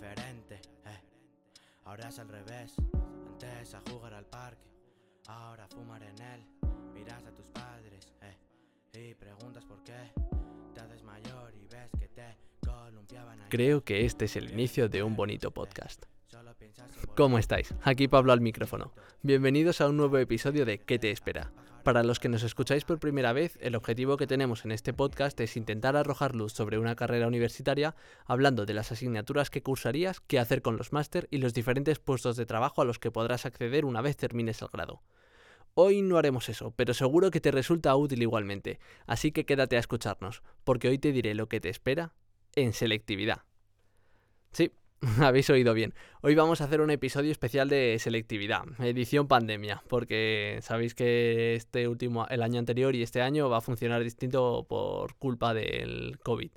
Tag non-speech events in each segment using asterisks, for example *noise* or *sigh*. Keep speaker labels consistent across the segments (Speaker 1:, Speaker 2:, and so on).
Speaker 1: diferente. Eh. Ahora es al revés. Antes a jugar al parque, ahora a fumar en él. Miras a tus padres eh, y preguntas por qué. Te haces mayor y ves que te columpiaban.
Speaker 2: Creo que este es el inicio de un bonito podcast. ¿Cómo estáis? Aquí Pablo al micrófono. Bienvenidos a un nuevo episodio de ¿Qué te espera? Para los que nos escucháis por primera vez, el objetivo que tenemos en este podcast es intentar arrojar luz sobre una carrera universitaria, hablando de las asignaturas que cursarías, qué hacer con los máster y los diferentes puestos de trabajo a los que podrás acceder una vez termines el grado. Hoy no haremos eso, pero seguro que te resulta útil igualmente, así que quédate a escucharnos, porque hoy te diré lo que te espera en selectividad. Sí, *laughs* Habéis oído bien. Hoy vamos a hacer un episodio especial de selectividad, edición pandemia, porque sabéis que este último, el año anterior y este año va a funcionar distinto por culpa del COVID.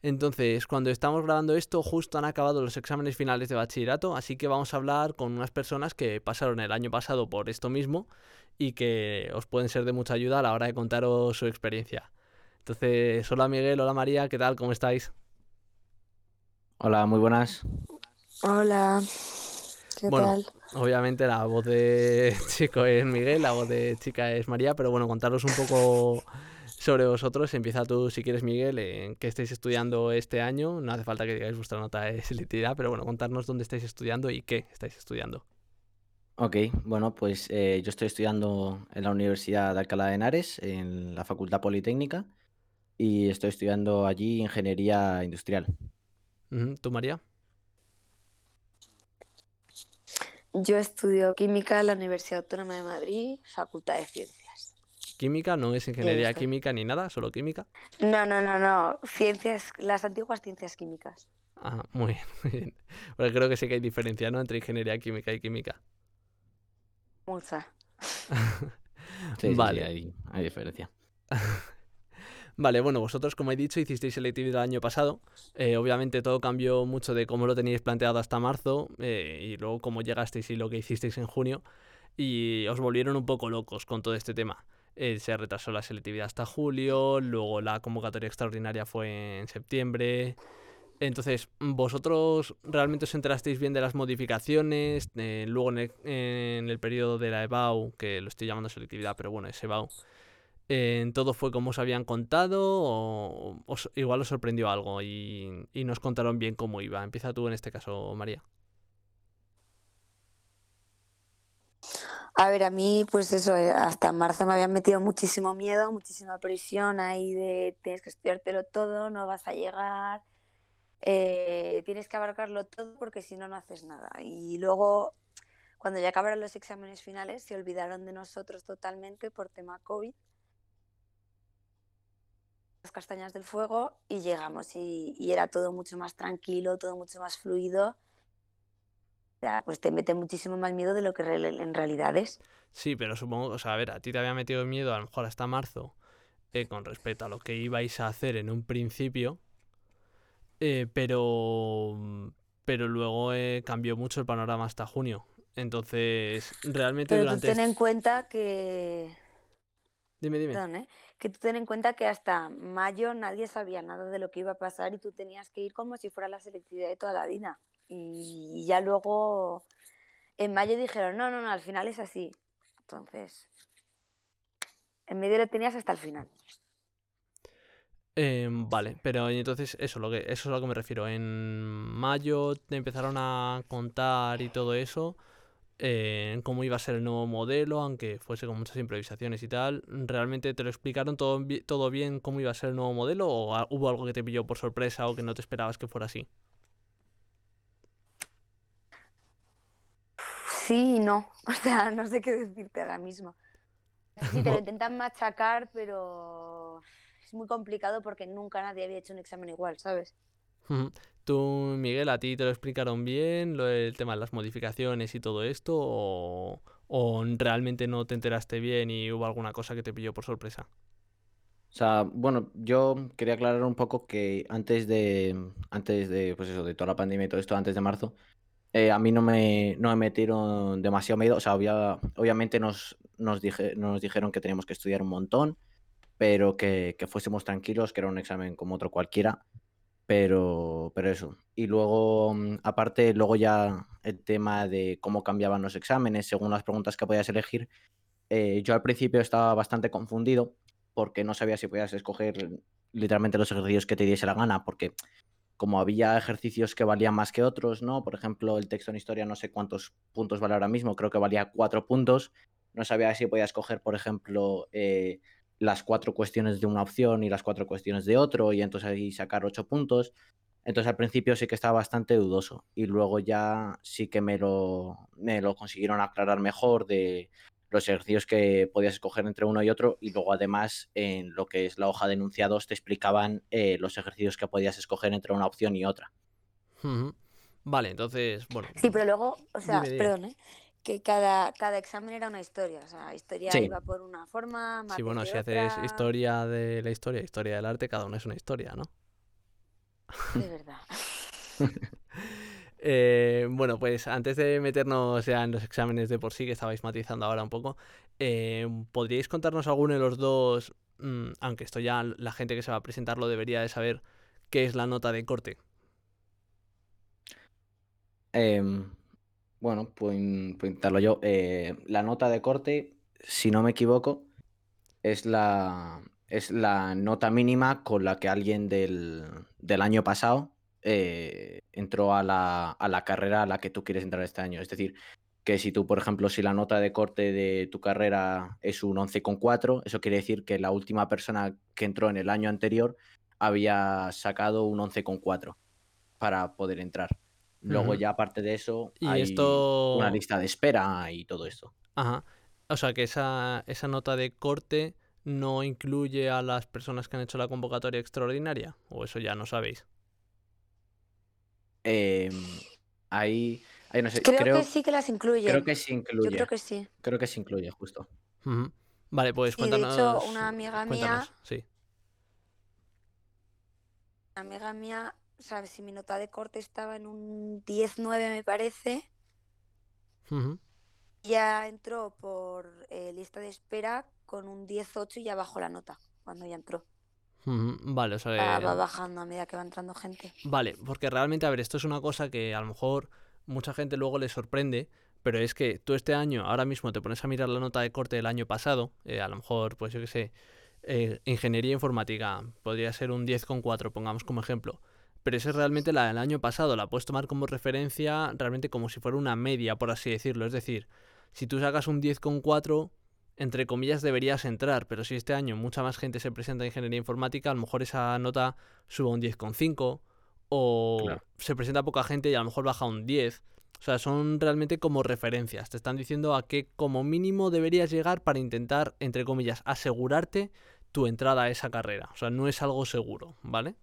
Speaker 2: Entonces, cuando estamos grabando esto, justo han acabado los exámenes finales de bachillerato, así que vamos a hablar con unas personas que pasaron el año pasado por esto mismo y que os pueden ser de mucha ayuda a la hora de contaros su experiencia. Entonces, hola Miguel, hola María, ¿qué tal? ¿Cómo estáis?
Speaker 3: Hola, muy buenas.
Speaker 4: Hola, ¿qué
Speaker 2: Bueno,
Speaker 4: tal?
Speaker 2: obviamente la voz de *laughs* chico es Miguel, la voz de chica es María, pero bueno, contaros un poco sobre vosotros. Empieza tú, si quieres, Miguel, en qué estáis estudiando este año. No hace falta que digáis vuestra nota de selectividad, pero bueno, contarnos dónde estáis estudiando y qué estáis estudiando.
Speaker 3: Ok, bueno, pues eh, yo estoy estudiando en la Universidad de Alcalá de Henares, en la Facultad Politécnica, y estoy estudiando allí Ingeniería Industrial.
Speaker 2: ¿Tú, María?
Speaker 4: Yo estudio química en la Universidad Autónoma de Madrid, Facultad de Ciencias.
Speaker 2: Química, no es ingeniería química ni nada, solo química.
Speaker 4: No, no, no, no, ciencias, las antiguas ciencias químicas.
Speaker 2: Ah, muy bien, *laughs* muy bien. Porque creo que sí que hay diferencia, ¿no? Entre ingeniería química y química.
Speaker 4: Mucha. *laughs*
Speaker 3: Sí, sí, sí,
Speaker 2: Vale.
Speaker 3: hay, hay diferencia. *laughs*
Speaker 2: Vale, bueno, vosotros, como he dicho, hicisteis selectividad el año pasado. Eh, obviamente todo cambió mucho de cómo lo teníais planteado hasta marzo eh, y luego cómo llegasteis y lo que hicisteis en junio. Y os volvieron un poco locos con todo este tema. Eh, se retrasó la selectividad hasta julio, luego la convocatoria extraordinaria fue en septiembre. Entonces, ¿vosotros realmente os enterasteis bien de las modificaciones? Luego en el, en el periodo de la EBAU, que lo estoy llamando selectividad, pero bueno, es EBAU, eh, ¿todo fue como os habían contado o igual os sorprendió algo y, y nos contaron bien cómo iba? Empieza tú en este caso, María.
Speaker 4: A ver, a mí, pues eso, eh, hasta marzo me habían metido muchísimo miedo, muchísima presión ahí de tienes que estudiártelo todo, no vas a llegar, eh, tienes que abarcarlo todo porque si no, no haces nada. Y luego, cuando ya acabaron los exámenes finales, se olvidaron de nosotros totalmente por tema COVID. Castañas del fuego y llegamos y, y era todo mucho más tranquilo, todo mucho más fluido. O sea, pues te mete muchísimo más miedo de lo que en realidad es.
Speaker 2: Sí, pero supongo, o sea, a ver, a ti te había metido miedo a lo mejor hasta marzo eh, con respecto a lo que ibais a hacer en un principio, eh, pero, pero luego eh, cambió mucho el panorama hasta junio. Entonces, realmente
Speaker 4: Pero tú
Speaker 2: durante...
Speaker 4: ten en cuenta que,
Speaker 2: Dime, dime.
Speaker 4: perdón, ¿eh? Que tú ten en cuenta que hasta mayo nadie sabía nada de lo que iba a pasar y tú tenías que ir como si fuera la selectividad de toda la vida. Y ya luego en mayo dijeron, no, no, no, al final es así. Entonces, en medio lo tenías hasta el final.
Speaker 2: Em, vale, pero entonces eso, lo que, eso es a lo que me refiero. En mayo te empezaron a contar y todo eso, eh, cómo iba a ser el nuevo modelo, aunque fuese con muchas improvisaciones y tal. ¿Realmente te lo explicaron todo, todo bien cómo iba a ser el nuevo modelo o hubo algo que te pilló por sorpresa o que no te esperabas que fuera así?
Speaker 4: Sí y no, *laughs* o sea, no sé qué decirte ahora mismo. Sí, te lo *laughs* intentan machacar, pero es muy complicado porque nunca nadie había hecho un examen igual, ¿sabes?
Speaker 2: Tú, Miguel, ¿a ti te lo explicaron bien, lo del tema de las modificaciones y todo esto? ¿O, o realmente no te enteraste bien y hubo alguna cosa que te pilló por sorpresa?
Speaker 3: O sea, bueno, yo quería aclarar un poco que antes de, antes de, pues eso, de toda la pandemia y todo esto, antes de marzo, eh, a mí no me, no me metieron demasiado miedo. O sea, obvia- obviamente nos, nos, dije, nos dijeron que teníamos que estudiar un montón, pero que, que fuésemos tranquilos, que era un examen como otro cualquiera. Pero, pero eso. Y luego, mm, aparte, luego ya el tema de cómo cambiaban los exámenes según las preguntas que podías elegir. Eh, yo al principio estaba bastante confundido porque no sabía si podías escoger literalmente los ejercicios que te diese la gana, porque como había ejercicios que valían más que otros, ¿no? Por ejemplo, el texto en historia no sé cuántos puntos vale ahora mismo, creo que valía cuatro puntos. No sabía si podía escoger, por ejemplo, eh, las cuatro cuestiones de una opción y las cuatro cuestiones de otro, y entonces ahí sacar ocho puntos. Entonces al principio sí que estaba bastante dudoso y luego ya sí que me lo, me lo consiguieron aclarar mejor de los ejercicios que podías escoger entre uno y otro y luego además en lo que es la hoja de enunciados te explicaban eh, los ejercicios que podías escoger entre una opción y otra.
Speaker 2: Vale, entonces, bueno.
Speaker 4: Sí, pero luego, o sea,
Speaker 2: Dime, dime.
Speaker 4: perdón, ¿eh? Que cada, cada examen era una historia. O sea, historia
Speaker 3: Sí.
Speaker 4: iba por una forma,
Speaker 2: Sí, bueno, si haces historia de la historia, historia del arte, cada uno es una historia, ¿no?
Speaker 4: De *laughs* verdad.
Speaker 2: Eh, bueno, pues antes de meternos ya en los exámenes de por sí, que estabais matizando ahora un poco, eh, ¿podríais contarnos alguno de los dos, mm, aunque esto ya la gente que se va a presentar lo debería de saber, qué es la nota de corte?
Speaker 3: Em, bueno, pues, yo. Eh, la nota de corte, si no me equivoco, es la, es la nota mínima con la que alguien del, del año pasado eh, entró a la, a la carrera a la que tú quieres entrar este año. Es decir, que si tú, por ejemplo, si la nota de corte de tu carrera es un 11,4, eso quiere decir que la última persona que entró en el año anterior había sacado un 11,4 para poder entrar. Luego
Speaker 2: Ujú.
Speaker 3: ya aparte de eso
Speaker 2: Y
Speaker 3: hay
Speaker 2: esto...
Speaker 3: una lista de espera y todo esto.
Speaker 2: Ajá. O sea, que esa, esa nota de corte no incluye a las personas que han hecho la convocatoria extraordinaria, o eso ya no sabéis.
Speaker 3: Em, ahí, ahí no sé,
Speaker 4: Creo,
Speaker 3: creo,
Speaker 4: que sí que las incluye.
Speaker 3: creo que
Speaker 4: Yo
Speaker 3: incluye.
Speaker 4: creo que sí.
Speaker 3: Creo que se incluye, justo.
Speaker 2: Ujú. Vale, pues
Speaker 4: Sí, de hecho, una amiga mía,
Speaker 2: sí.
Speaker 4: una amiga mía, ¿sabes? Si mi nota de corte estaba en un 10-9, me parece, ya entró por eh, lista de espera con un 10-8 y ya bajó la nota cuando ya entró.
Speaker 2: Vale, o sea,
Speaker 4: Va,
Speaker 2: eh,
Speaker 4: va bajando a medida que va entrando gente.
Speaker 2: Vale, porque realmente, a ver, esto es una cosa que a lo mejor mucha gente luego le sorprende, pero es que tú este año, ahora mismo te pones a mirar la nota de corte del año pasado, eh, a lo mejor, pues yo qué sé, eh, ingeniería informática, podría ser un 10,4, pongamos como ejemplo. Pero esa es realmente la del año pasado, la puedes tomar como referencia realmente como si fuera una media, por así decirlo. Es decir, si tú sacas un 10,4, entre comillas deberías entrar, pero si este año mucha más gente se presenta a ingeniería informática, a lo mejor esa nota suba un 10,5 o
Speaker 3: Claro.
Speaker 2: se presenta poca gente y a lo mejor baja un 10. O sea, son realmente como referencias. Te están diciendo a qué como mínimo deberías llegar para intentar, entre comillas, asegurarte tu entrada a esa carrera. O sea, no es algo seguro, ¿vale?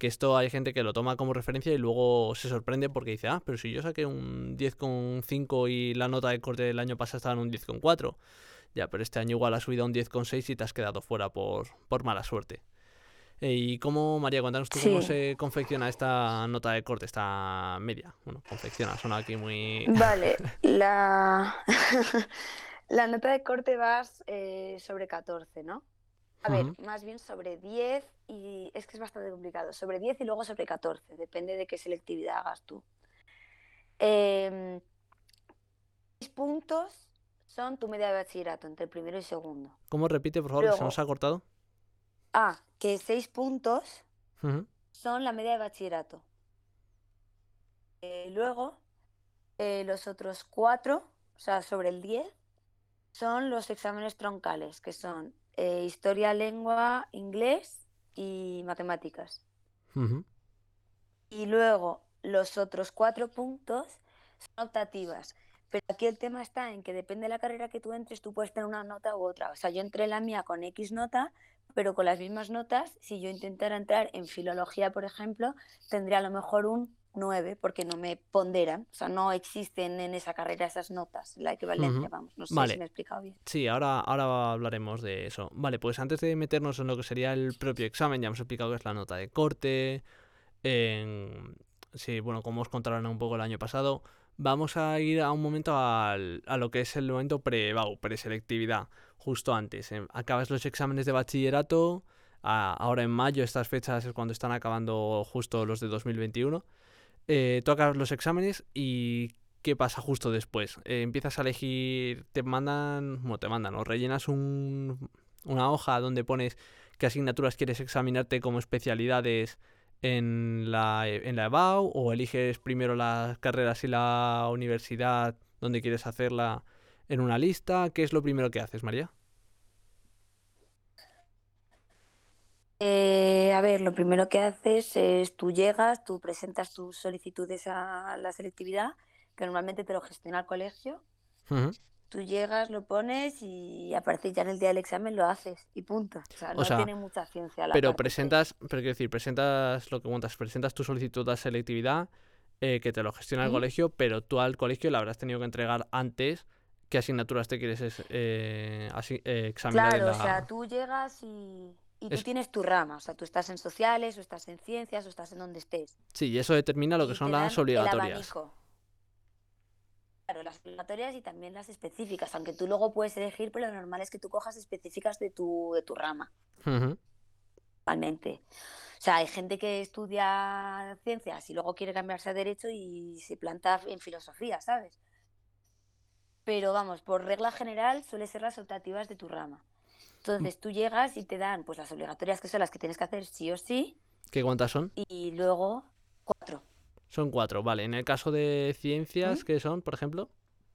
Speaker 2: Que esto hay gente que lo toma como referencia y luego se sorprende porque dice, ah, pero si yo saqué un 10,5 y la nota de corte del año pasado estaba en un 10,4. Ya, pero este año igual has subido a un 10,6 y te has quedado fuera por, por mala suerte. Eh, ¿Y cómo, María, cuéntanos tú cómo se confecciona esta nota de corte, esta media? Bueno, confecciona, suena aquí muy... *laughs*
Speaker 4: Vale, la, *laughs* la nota de corte vas eh, sobre 14, ¿no? A ver, más bien sobre 10 y es que es bastante complicado. Sobre 10 y luego sobre 14, depende de qué selectividad hagas tú. Em, seis puntos son tu media de bachillerato entre el primero y segundo.
Speaker 2: ¿Cómo repite, por favor, que se nos ha cortado?
Speaker 4: Ah, que 6 puntos son la media de bachillerato. Eh, luego, eh, los otros cuatro, o sea, sobre el 10, son los exámenes troncales, que son eh, historia, lengua, inglés y matemáticas.
Speaker 2: Ujú.
Speaker 4: Y luego, los otros cuatro puntos son optativas. Pero aquí el tema está en que depende de la carrera que tú entres, tú puedes tener una nota u otra. O sea, yo entré en la mía con X nota, pero con las mismas notas, si yo intentara entrar en filología, por ejemplo, tendría a lo mejor un 9, porque no me ponderan. O sea, no existen en esa carrera esas notas, la equivalencia, vamos. No sé
Speaker 2: Vale.
Speaker 4: si me he explicado bien.
Speaker 2: Sí, ahora, ahora hablaremos de eso. Vale, pues antes de meternos en lo que sería el propio examen, ya hemos explicado que es la nota de corte, en... Sí, bueno, como os contaron un poco el año pasado, vamos a ir a un momento al- a lo que es el momento pre-BAU, preselectividad, justo antes. em, Acabas los exámenes de bachillerato, a- ahora en mayo, estas fechas es cuando están acabando justo los de 2021. Eh, los exámenes y ¿qué pasa justo después? Eh, empiezas a elegir, te mandan, bueno, te mandan, o rellenas un- una hoja donde pones qué asignaturas quieres examinarte como especialidades en la, en la EBAU, o eliges primero las carreras y la universidad donde quieres hacerla en una lista. ¿Qué es lo primero que haces, María?
Speaker 4: Eh, a ver, lo primero que haces es tú llegas, tú presentas tus solicitudes a la selectividad, que normalmente te lo gestiona el colegio.
Speaker 2: Ujú.
Speaker 4: Tú llegas, lo pones y aparece ya en el día del examen lo haces y punto. O sea,
Speaker 2: O
Speaker 4: no
Speaker 2: sea,
Speaker 4: tiene mucha ciencia la
Speaker 2: Pero
Speaker 4: parte
Speaker 2: presentas, pero quiero decir, presentas lo que cuentas, presentas tu solicitud de selectividad, eh, que te lo gestiona el colegio, pero tú al colegio le habrás tenido que entregar antes qué asignaturas te quieres es- eh, eh, examinar en
Speaker 4: Claro,
Speaker 2: la...
Speaker 4: o sea, tú llegas y, y tú
Speaker 2: Es-
Speaker 4: tienes tu rama. O sea, tú estás en sociales, o estás en ciencias, o estás en donde estés.
Speaker 2: Sí, y eso determina lo que
Speaker 4: y
Speaker 2: son las
Speaker 4: el
Speaker 2: obligatorias.
Speaker 4: Claro, las obligatorias y también las específicas, aunque tú luego puedes elegir, pero lo normal es que tú cojas específicas de tu, de tu rama, normalmente. O sea, hay gente que estudia ciencias y luego quiere cambiarse a derecho y se planta en filosofía, ¿sabes? Pero vamos, por regla general suele ser las optativas de tu rama. Entonces tú llegas y te dan pues las obligatorias que son las que tienes que hacer sí o sí
Speaker 2: ¿Qué cuántas son?
Speaker 4: y luego cuatro.
Speaker 2: Son cuatro, vale. En el caso de ciencias,
Speaker 4: ¿Mm?
Speaker 2: ¿qué son, por ejemplo?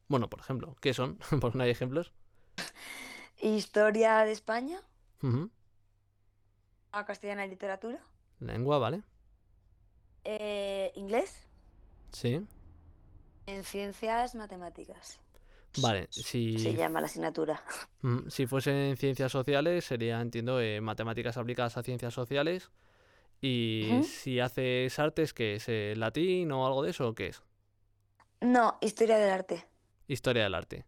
Speaker 2: Bueno, por ejemplo, ¿qué son? *laughs* Por no hay ejemplos. *laughs*
Speaker 4: Historia de España, a castellana y literatura,
Speaker 2: Lengua, vale.
Speaker 4: eh, inglés,
Speaker 2: Sí.
Speaker 4: en ciencias matemáticas.
Speaker 2: Vale, si,
Speaker 4: Se llama la asignatura. *laughs*
Speaker 2: mm, si fuesen ciencias sociales, sería, entiendo, eh, matemáticas aplicadas a ciencias sociales. Y si haces artes, ¿qué es? Eh, ¿Latín o algo de eso? ¿O qué es?
Speaker 4: No, historia del arte.
Speaker 2: Historia del arte.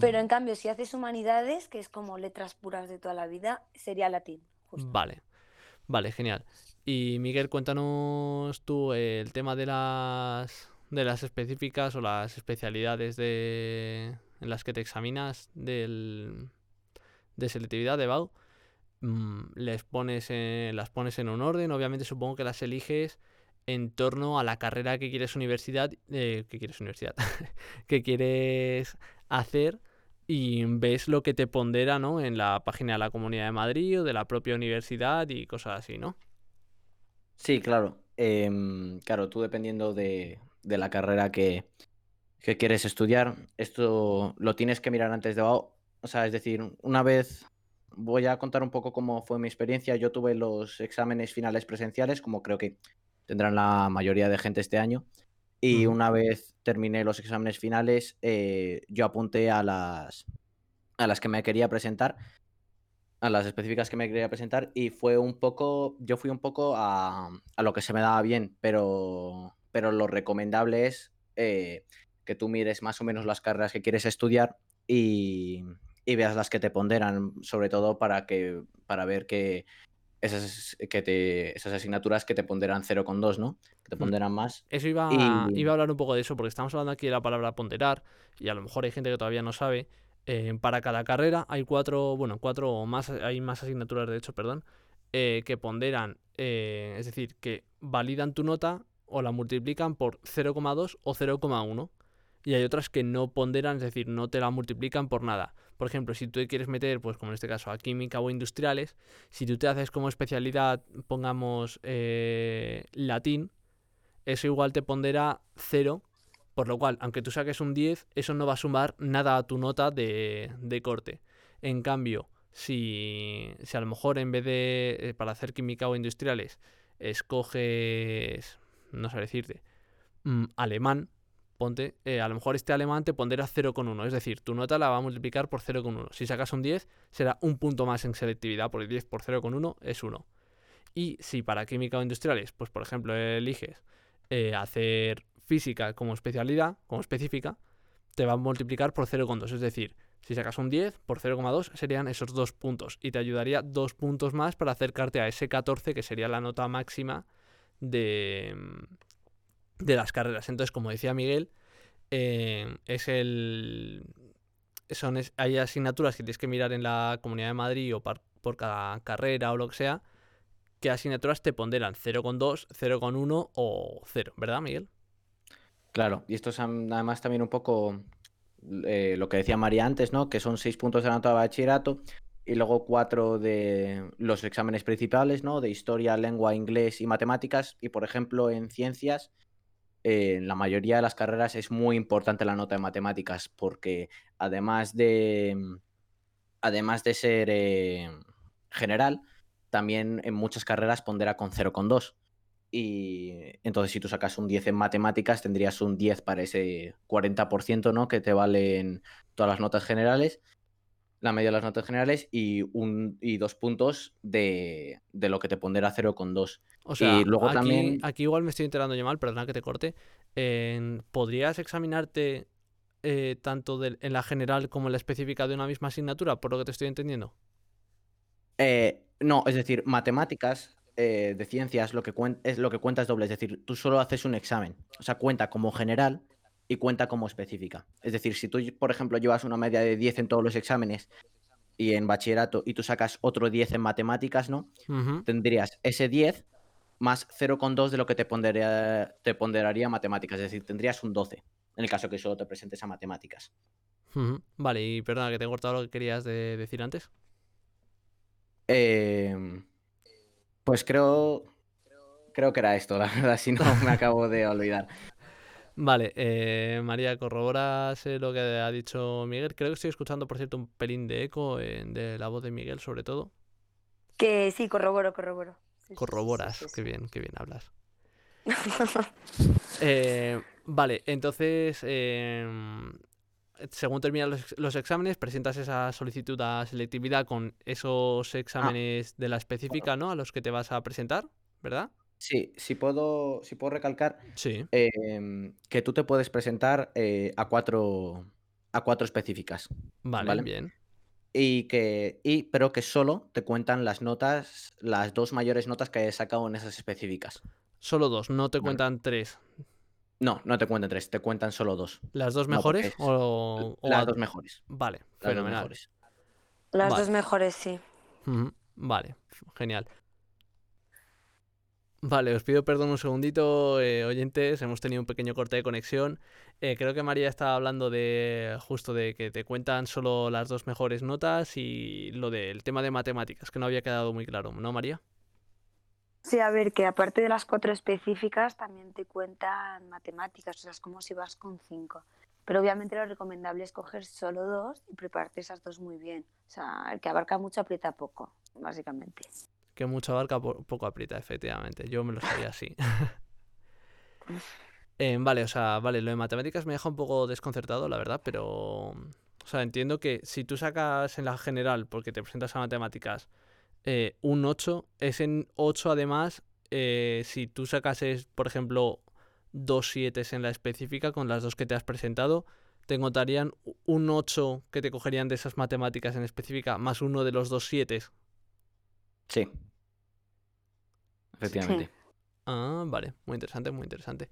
Speaker 4: Pero en cambio, si haces humanidades, que es como letras puras de toda la vida, sería latín. justo.
Speaker 2: Vale, vale, genial. Y Miguel, cuéntanos tú el tema de las de las específicas o las especialidades de en las que te examinas del de selectividad de BAU. Mm, les pones en- las pones en un orden, obviamente supongo que las eliges en torno a la carrera que quieres universidad, eh, que quieres universidad, *laughs* que quieres hacer y ves lo que te pondera, ¿no? En la página de la Comunidad de Madrid o de la propia universidad y cosas así, ¿no?
Speaker 3: Sí, claro. Em, claro, tú dependiendo de, de la carrera que, que quieres estudiar, esto lo tienes que mirar antes de... O sea, es decir, una vez voy a contar un poco cómo fue mi experiencia. Yo tuve los exámenes finales presenciales, como creo que tendrán la mayoría de gente este año. Y una vez terminé los exámenes finales, eh, yo apunté a las, a las que me quería presentar a las específicas que me quería presentar y fue un poco, yo fui un poco a, a lo que se me daba bien, pero, pero lo recomendable es eh, que tú mires más o menos las carreras que quieres estudiar y, y veas las que te ponderan, sobre todo para, que, para ver que esas, que te, esas asignaturas que te ponderan 0,2, ¿no? Que te
Speaker 2: Mm.
Speaker 3: ponderan más.
Speaker 2: Eso iba,
Speaker 3: Y-
Speaker 2: iba a hablar un poco de eso, porque estamos hablando aquí de la palabra ponderar, y a lo mejor hay gente que todavía no sabe. eh, para cada carrera hay cuatro, bueno, cuatro o más, hay más asignaturas, de hecho, perdón, eh, que ponderan, eh, es decir, que validan tu nota o la multiplican por 0,2 o 0,1. Y hay otras que no ponderan, es decir, no te la multiplican por nada. Por ejemplo, si tú quieres meter, pues como en este caso, a química o industriales, si tú te haces como especialidad, pongamos eh, latín, eso igual te pondera 0, por lo cual, aunque tú saques un 10, eso no va a sumar nada a tu nota de, de corte. En cambio, si, si a lo mejor en vez de, eh, para hacer química o industriales, escoges, no sé decirte, mm, alemán, ponte, eh, a lo mejor este alemán te pondera 0,1, es decir, tu nota la va a multiplicar por 0,1. Si sacas un 10, será un punto más en selectividad, porque 10 por 0,1 es 1. Y si para química o industriales, pues por ejemplo eliges eh, hacer física como especialidad, como específica, te va a multiplicar por 0,2. Es decir, si sacas un 10 por 0,2 serían esos dos puntos y te ayudaría dos puntos más para acercarte a ese 14 que sería la nota máxima de, de las carreras. Entonces, como decía Miguel, eh, es el... Son, hay asignaturas que tienes que mirar en la Comunidad de Madrid o por cada carrera o lo que sea, qué asignaturas te ponderan 0,2, 0,1 o 0, ¿verdad, Miguel?
Speaker 3: Claro, y esto es además también un poco eh, lo que decía María antes, ¿no? Que son seis puntos de la nota de bachillerato y luego cuatro de los exámenes principales, ¿no? De historia, lengua, inglés y matemáticas. Y por ejemplo, en ciencias, eh, en la mayoría de las carreras es muy importante la nota de matemáticas porque además de, además de ser eh, general, también en muchas carreras pondera con 0,2. Y entonces si tú sacas un 10 en matemáticas, tendrías un 10 para ese 40%, ¿no? Que te valen todas las notas generales, la media de las notas generales y, un, y dos puntos de, de lo que te pondera 0,2.
Speaker 2: O sea,
Speaker 3: y luego
Speaker 2: aquí,
Speaker 3: también...
Speaker 2: aquí igual me estoy enterando yo mal, perdona que te corte. ¿Podrías examinarte eh, tanto del- en la general como en la específica de una misma asignatura, por lo que te estoy entendiendo?
Speaker 3: Eh, no, es decir, matemáticas eh, de ciencias lo que, es lo que cuenta es doble, es decir, tú solo haces un examen, o sea, cuenta como general y cuenta como específica. Es decir, si tú, por ejemplo, llevas una media de 10 en todos los exámenes y en bachillerato y tú sacas otro 10 en matemáticas, ¿no? Tendrías ese 10 más 0,2 de lo que te ponderaría, te ponderaría matemáticas, es decir, tendrías un 12 en el caso que solo te presentes a matemáticas.
Speaker 2: Vale, y perdona que te he cortado lo que querías de- decir antes.
Speaker 3: Em, pues creo, creo que era esto, la verdad, si no me acabo de olvidar.
Speaker 2: Vale, eh, María, ¿corroboras eh, lo que ha dicho Miguel? Creo que estoy escuchando, por cierto, un pelín de eco eh, de la voz de Miguel, sobre todo.
Speaker 4: Que sí, corroboro, corroboro. Sí, sí, sí, sí,
Speaker 2: Corroboras, qué bien, qué bien hablas. *laughs* Eh, vale, entonces, em, según terminan los, ex- los exámenes, presentas esa solicitud a selectividad con esos exámenes de la específica, ¿no? A los que te vas a presentar, ¿verdad?
Speaker 3: Sí, si puedo, si puedo recalcar
Speaker 2: Sí.
Speaker 3: em, que tú te puedes presentar eh, a cuatro a cuatro específicas.
Speaker 2: Vale,
Speaker 3: ¿Vale?
Speaker 2: bien.
Speaker 3: Y que, y, pero que solo te cuentan las notas, las dos mayores notas que hayas sacado en esas específicas.
Speaker 2: Solo dos, no te
Speaker 3: Vale.
Speaker 2: cuentan tres.
Speaker 3: No, no te cuentan tres, te cuentan solo dos.
Speaker 2: ¿Las dos
Speaker 3: No,
Speaker 2: mejores?
Speaker 3: es
Speaker 2: o, o
Speaker 3: las
Speaker 2: a-
Speaker 3: dos mejores.
Speaker 2: Vale,
Speaker 3: Las dos
Speaker 2: fenomenal.
Speaker 3: mejores.
Speaker 4: Las
Speaker 2: Vale.
Speaker 4: dos mejores, sí.
Speaker 2: Ujú, Vale, genial. Vale, os pido perdón un segundito, eh, oyentes, hemos tenido un pequeño corte de conexión. Eh, creo que María estaba hablando de justo de que te cuentan solo las dos mejores notas y lo del tema de matemáticas, que no había quedado muy claro, ¿no, María?
Speaker 4: Sí, a ver, que aparte de las cuatro específicas, también te cuentan matemáticas, o sea, es como si vas con cinco. Pero obviamente lo recomendable es coger solo dos y prepararte esas dos muy bien. O sea, el que abarca mucho aprieta poco, básicamente.
Speaker 2: Que mucha barca po- poco aprieta, efectivamente. Yo me lo sabía así. *laughs* Eh, vale, o sea, vale, lo de matemáticas me deja un poco desconcertado, la verdad, pero. O sea, entiendo que si tú sacas en la general, porque te presentas a matemáticas, eh, un 8, es en 8 además, eh, si tú sacases, por ejemplo, dos 7 en la específica, con las dos que te has presentado, te encontrarían u- un 8 que te cogerían de esas matemáticas en específica, más uno de los dos 7.
Speaker 3: Sí. Efectivamente.
Speaker 2: Ah, vale, muy interesante, muy interesante.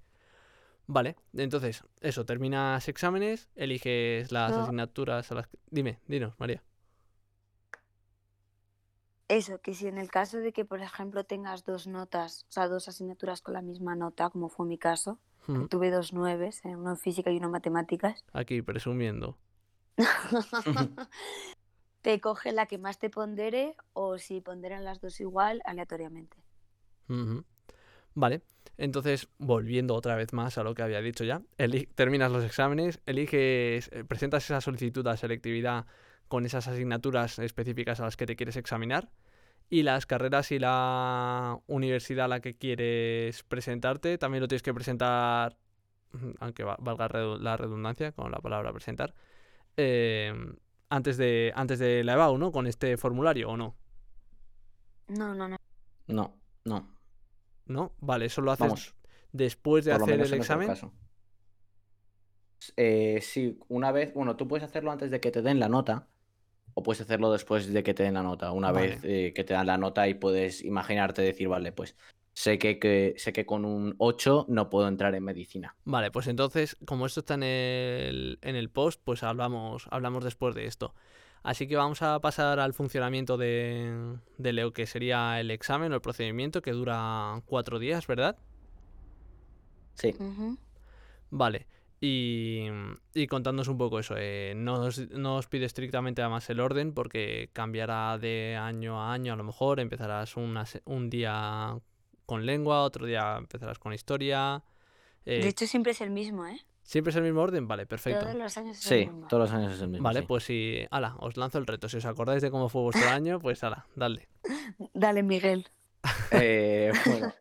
Speaker 2: Vale, entonces, eso, terminas exámenes, eliges las
Speaker 4: No.
Speaker 2: asignaturas a las que... Dime, dinos, María.
Speaker 4: Eso, que si en el caso de que, por ejemplo, tengas dos notas, o sea, dos asignaturas con la misma nota, como fue mi caso, que tuve dos nueves, eh, uno en física y uno en matemáticas,
Speaker 2: Aquí, presumiendo. *laughs*
Speaker 4: te coge la que más te pondere o si ponderan las dos igual, aleatoriamente.
Speaker 2: Vale, entonces, volviendo otra vez más a lo que había dicho ya, eli- terminas los exámenes, eliges, eh, presentas esa solicitud a selectividad con esas asignaturas específicas a las que te quieres examinar y las carreras y la universidad a la que quieres presentarte también lo tienes que presentar, aunque va- valga la redundancia con la palabra presentar, eh, antes de, antes de la EBAU, ¿no? Con este formulario, ¿o no?
Speaker 4: No, no, no.
Speaker 3: No, no.
Speaker 2: ¿No? Vale, eso lo haces
Speaker 3: Vamos,
Speaker 2: después de hacer el examen.
Speaker 3: Eh, sí, una vez, bueno, tú puedes hacerlo antes de que te den la nota o puedes hacerlo después de que te den la nota. Una
Speaker 2: Vale.
Speaker 3: vez eh, que te dan la nota y puedes imaginarte decir, vale, pues sé que, que- sé que con un 8 no puedo entrar en medicina.
Speaker 2: Vale, pues entonces, como esto está en el, en el post, pues hablamos, hablamos después de esto. Así que vamos a pasar al funcionamiento de, de lo que sería el examen o el procedimiento que dura cuatro días, ¿verdad?
Speaker 3: Sí.
Speaker 2: Vale. Y, y contándonos un poco eso, eh, no, os, no os pide estrictamente además el orden porque cambiará de año a año a lo mejor, empezarás una un día con lengua, otro día empezarás con historia. eh,
Speaker 4: De hecho, siempre es el mismo, ¿eh?
Speaker 2: ¿Siempre es el mismo orden? Vale, perfecto.
Speaker 4: Todos los años es
Speaker 3: Sí,
Speaker 4: el mismo.
Speaker 3: todos los años es el mismo.
Speaker 2: Vale,
Speaker 3: sí.
Speaker 2: pues si... Ala, os lanzo el reto. Si os acordáis de cómo fue vuestro *laughs* año, pues ala, dale.
Speaker 4: Dale, Miguel. *laughs*
Speaker 3: Eh, bueno,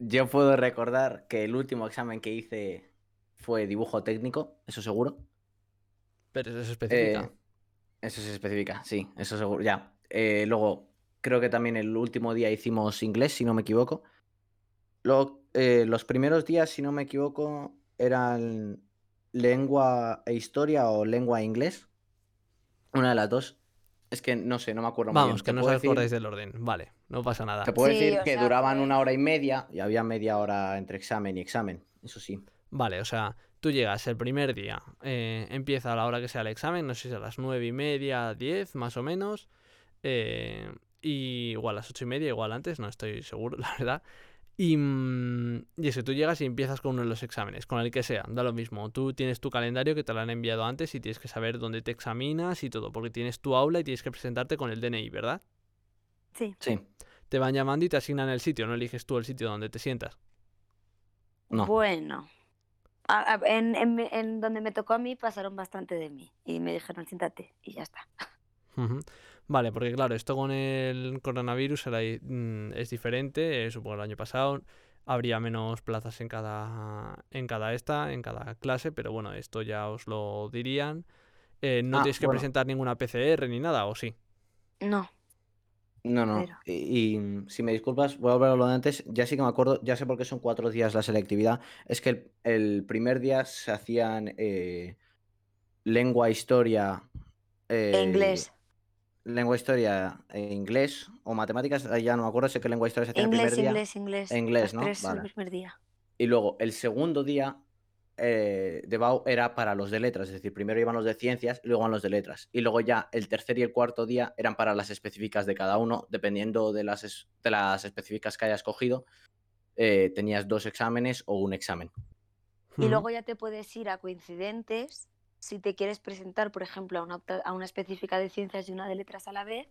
Speaker 3: yo puedo recordar que el último examen que hice fue dibujo técnico, eso seguro.
Speaker 2: Pero eso es específica.
Speaker 3: Eh, eso se especifica, sí, eso seguro. Ya. Eh, luego, creo que también el último día hicimos inglés, si no me equivoco. Luego, eh, los primeros días, si no me equivoco, eran lengua e historia o lengua e inglés. Una de las dos. Es que no sé, no me acuerdo muy bien.
Speaker 2: Vamos, que no os
Speaker 3: decir-
Speaker 2: acordáis del orden. Vale, no pasa nada.
Speaker 3: Te puedo
Speaker 4: Sí,
Speaker 3: decir que
Speaker 4: sea,
Speaker 3: duraban
Speaker 4: fue-
Speaker 3: una hora y media y había media hora entre examen y examen, eso sí.
Speaker 2: Vale, o sea, tú llegas el primer día, eh, empieza a la hora que sea el examen, no sé si es a las nueve y media, diez, más o menos, eh, y igual a las ocho y media, igual antes, no estoy seguro, *laughs* la verdad. Y, mm, y eso, tú llegas y empiezas con uno de los exámenes, con el que sea, da lo mismo. Tú tienes tu calendario que te lo han enviado antes y tienes que saber dónde te examinas y todo, porque tienes tu aula y tienes que presentarte con el DNI, ¿verdad?
Speaker 4: Sí.
Speaker 3: Sí,
Speaker 2: Te van llamando y te asignan el sitio, no eliges tú el sitio donde te sientas.
Speaker 3: no.
Speaker 4: Bueno. A- a- en, en donde me tocó a mí pasaron bastante de mí y me dijeron siéntate y ya está.
Speaker 2: Ujú. Vale, porque claro, esto con el coronavirus era mm, es diferente. eh, supongo el año pasado habría menos plazas en cada, en cada esta, en cada clase, pero bueno, esto ya os lo dirían. Eh, no
Speaker 3: Ah,
Speaker 2: tienes que
Speaker 3: bueno.
Speaker 2: presentar ninguna PCR ni nada, ¿o sí?
Speaker 4: No.
Speaker 3: No, no.
Speaker 4: Pero-
Speaker 3: Y, y si me disculpas, voy a volver a lo de antes. Ya sí que me acuerdo, ya sé por qué son cuatro días la selectividad. Es que el, el primer día se hacían eh, lengua, historia.
Speaker 4: E
Speaker 3: eh,
Speaker 4: inglés.
Speaker 3: Lengua, historia e inglés o matemáticas, ahí ya no me acuerdo, sé que lengua, historia se hacía el
Speaker 4: Inglés,
Speaker 3: primer día.
Speaker 4: inglés, inglés.
Speaker 3: Inglés, ¿no?
Speaker 4: tres
Speaker 3: Vale.
Speaker 4: el primer día.
Speaker 3: Y luego el segundo día eh, de BAU era para los de letras, es decir, primero iban los de ciencias y luego iban los de letras. Y luego ya el tercer y el cuarto día eran para las específicas de cada uno, dependiendo de las, es- de las específicas que hayas cogido. eh, tenías dos exámenes o un examen.
Speaker 4: Y luego ya te puedes ir a coincidentes si te quieres presentar, por ejemplo, a una, a una específica de ciencias y una de letras a la vez.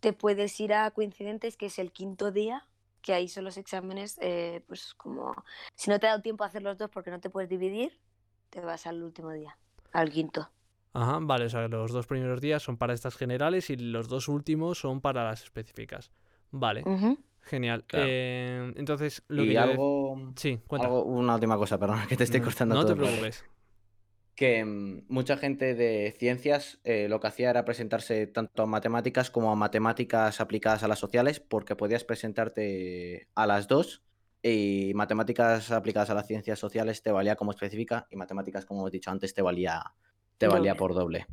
Speaker 4: Te puedes ir a coincidentes, que es el quinto día, que ahí son los exámenes, eh, pues como si no te ha dado tiempo a hacer los dos porque no te puedes dividir, te vas al último día, al quinto.
Speaker 2: Ajá, vale, o sea, los dos primeros días son para estas generales y los dos últimos son para las específicas. Vale, genial.
Speaker 3: Claro.
Speaker 2: Eh, entonces, lo
Speaker 3: y
Speaker 2: que yo
Speaker 3: algo,
Speaker 2: Sí, cuenta.
Speaker 3: algo- una última cosa, perdón, *laughs* que te estoy
Speaker 2: No-
Speaker 3: cortando
Speaker 2: No
Speaker 3: todo
Speaker 2: te
Speaker 3: el rato.
Speaker 2: preocupes.
Speaker 3: Que mm, mucha gente de ciencias eh, lo que hacía era presentarse tanto a matemáticas como a matemáticas aplicadas a las sociales, porque podías presentarte a las dos y matemáticas aplicadas a las ciencias sociales te valía como específica y matemáticas, como hemos dicho antes, te valía, te valía por doble.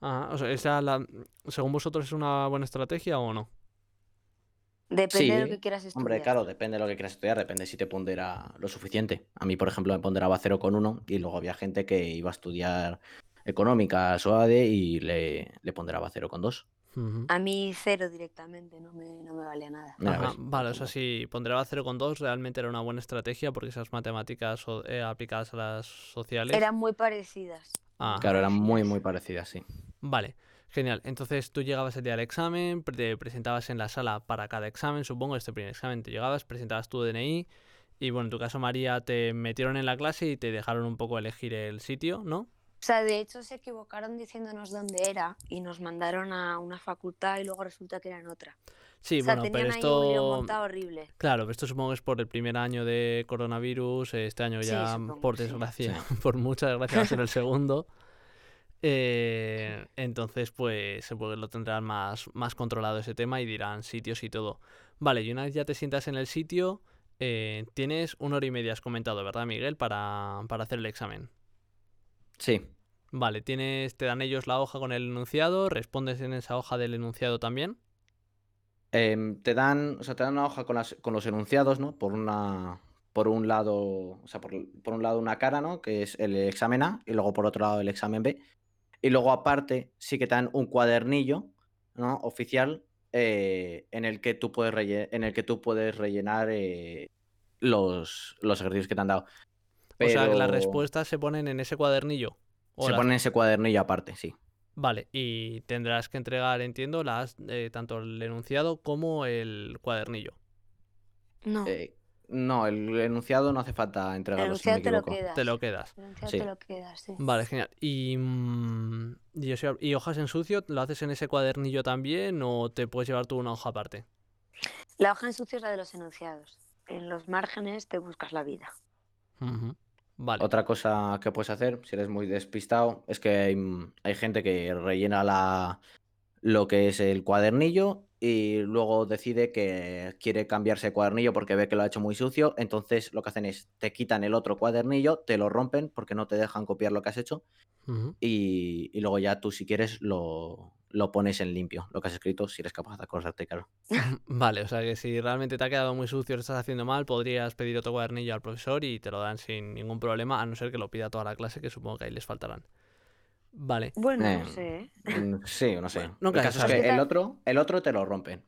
Speaker 2: Ajá, o sea, esa la, según vosotros es una buena estrategia o no?
Speaker 4: Depende de lo
Speaker 3: Sí,
Speaker 4: que quieras estudiar.
Speaker 3: Hombre, claro, depende de lo que quieras estudiar, depende si te pondera lo suficiente. A mí, por ejemplo, me ponderaba 0,1 y luego había gente que iba a estudiar económicas o ADE y le, le ponderaba 0,2.
Speaker 2: Ujú.
Speaker 4: A mí cero directamente, no me, no me valía nada.
Speaker 2: Ajá, vale, o sea, si ponderaba 0,2 realmente era una buena estrategia porque esas matemáticas eh, aplicadas a las sociales.
Speaker 4: Eran muy parecidas.
Speaker 2: Ah,
Speaker 3: Claro, eran muy, muy parecidas, sí.
Speaker 2: Vale, genial. Entonces tú llegabas el día del examen, te presentabas en la sala para cada examen, supongo, este primer examen te llegabas, presentabas tu DNI y bueno, en tu caso María te metieron en la clase y te dejaron un poco elegir el sitio, ¿no?
Speaker 4: O sea, de hecho se equivocaron diciéndonos dónde era y nos mandaron a una facultad y luego resulta que era en otra.
Speaker 2: Sí,
Speaker 4: o sea,
Speaker 2: bueno, pero esto...
Speaker 4: horrible.
Speaker 2: Claro, pero esto supongo que es por el primer año de coronavirus, este año
Speaker 4: Sí,
Speaker 2: ya,
Speaker 4: supongo,
Speaker 2: por
Speaker 4: sí.
Speaker 2: desgracia, *laughs* por mucha desgracia va a ser el segundo. *laughs* Eh, entonces, pues supongo que lo tendrán más, más controlado ese tema y dirán sitios y todo. Vale, y una vez ya te sientas en el sitio, eh, tienes una hora y media, has comentado, ¿verdad, Miguel? Para, para hacer el examen.
Speaker 3: Sí,
Speaker 2: Vale, tienes, te dan ellos la hoja con el enunciado, respondes en esa hoja del enunciado también.
Speaker 3: Em, te dan, o sea, te dan una hoja con, las, con los enunciados, ¿no? Por una, por un lado, o sea, por, por un lado una cara, ¿no? Que es el examen A, y luego por otro lado el examen B. Y luego aparte sí que te dan un cuadernillo ¿no? oficial eh, en, el que tú puedes relle- en el que tú puedes rellenar eh, los, los ejercicios que te han dado.
Speaker 2: O sea, que las respuestas se ponen en ese cuadernillo. O
Speaker 3: Se
Speaker 2: las-
Speaker 3: pone en ese cuadernillo aparte, sí.
Speaker 2: Vale, y tendrás que entregar, entiendo, las, eh, tanto el enunciado como el cuadernillo.
Speaker 4: No,
Speaker 3: Eh, no, el enunciado no hace falta
Speaker 4: el
Speaker 3: entregarlo, si no
Speaker 4: enunciado
Speaker 3: me
Speaker 4: te lo quedas.
Speaker 2: Te lo quedas.
Speaker 4: El enunciado
Speaker 3: Sí.
Speaker 4: te lo quedas, sí.
Speaker 2: Vale, genial. ¿Y, mm, y, ¿y hojas en sucio? ¿Lo haces en ese cuadernillo también o te puedes llevar tú una hoja aparte?
Speaker 4: La hoja en sucio es la de los enunciados. En los márgenes te buscas la vida.
Speaker 2: Vale.
Speaker 3: Otra cosa que puedes hacer, si eres muy despistado, es que hay, mm, hay gente que rellena la, lo que es el cuadernillo y luego decide que quiere cambiarse de cuadernillo porque ve que lo ha hecho muy sucio. Entonces lo que hacen es te quitan el otro cuadernillo, te lo rompen porque no te dejan copiar lo que has hecho y, y luego ya tú si quieres lo, lo pones en limpio, lo que has escrito, si eres capaz de acordarte, claro. *laughs*
Speaker 2: Vale, o sea que si realmente te ha quedado muy sucio, lo estás haciendo mal, podrías pedir otro cuadernillo al profesor y te lo dan sin ningún problema, a no ser que lo pida toda la clase, que supongo que ahí les faltarán. Vale.
Speaker 4: Bueno,
Speaker 3: Eh,
Speaker 4: no sé.
Speaker 3: Mm, Sí, no sé.
Speaker 2: nunca
Speaker 3: el caso es que el otro, el otro te lo rompen.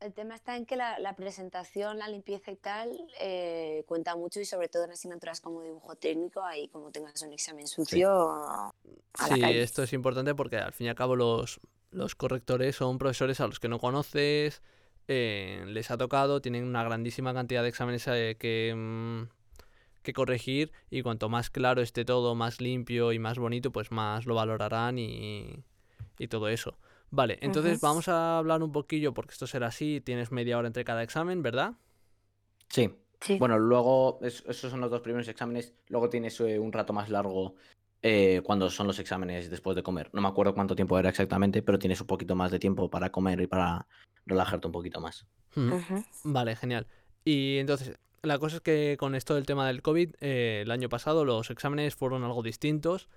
Speaker 4: El tema está en que la, la presentación, la limpieza y tal eh, cuenta mucho y sobre todo en asignaturas como dibujo técnico, ahí como tengas un examen sucio, a la
Speaker 2: Sí,
Speaker 4: calle.
Speaker 2: esto es importante porque al fin y al cabo los, los correctores son profesores a los que no conoces, eh, les ha tocado, tienen una grandísima cantidad de exámenes eh, que, mm, que corregir y cuanto más claro esté todo, más limpio y más bonito, pues más lo valorarán y, y todo eso. Vale, entonces vamos a hablar un poquillo, porque esto será así, tienes media hora entre cada examen, ¿verdad?
Speaker 3: Sí.
Speaker 4: Sí.
Speaker 3: Bueno, luego, es- esos son los dos primeros exámenes. Luego tienes eh, un rato más largo eh, cuando son los exámenes después de comer. No me acuerdo cuánto tiempo era exactamente, pero tienes un poquito más de tiempo para comer y para relajarte un poquito más.
Speaker 2: Ujú. Vale, genial. Y entonces, la cosa es que con esto del tema del COVID, eh, el año pasado los exámenes fueron algo distintos.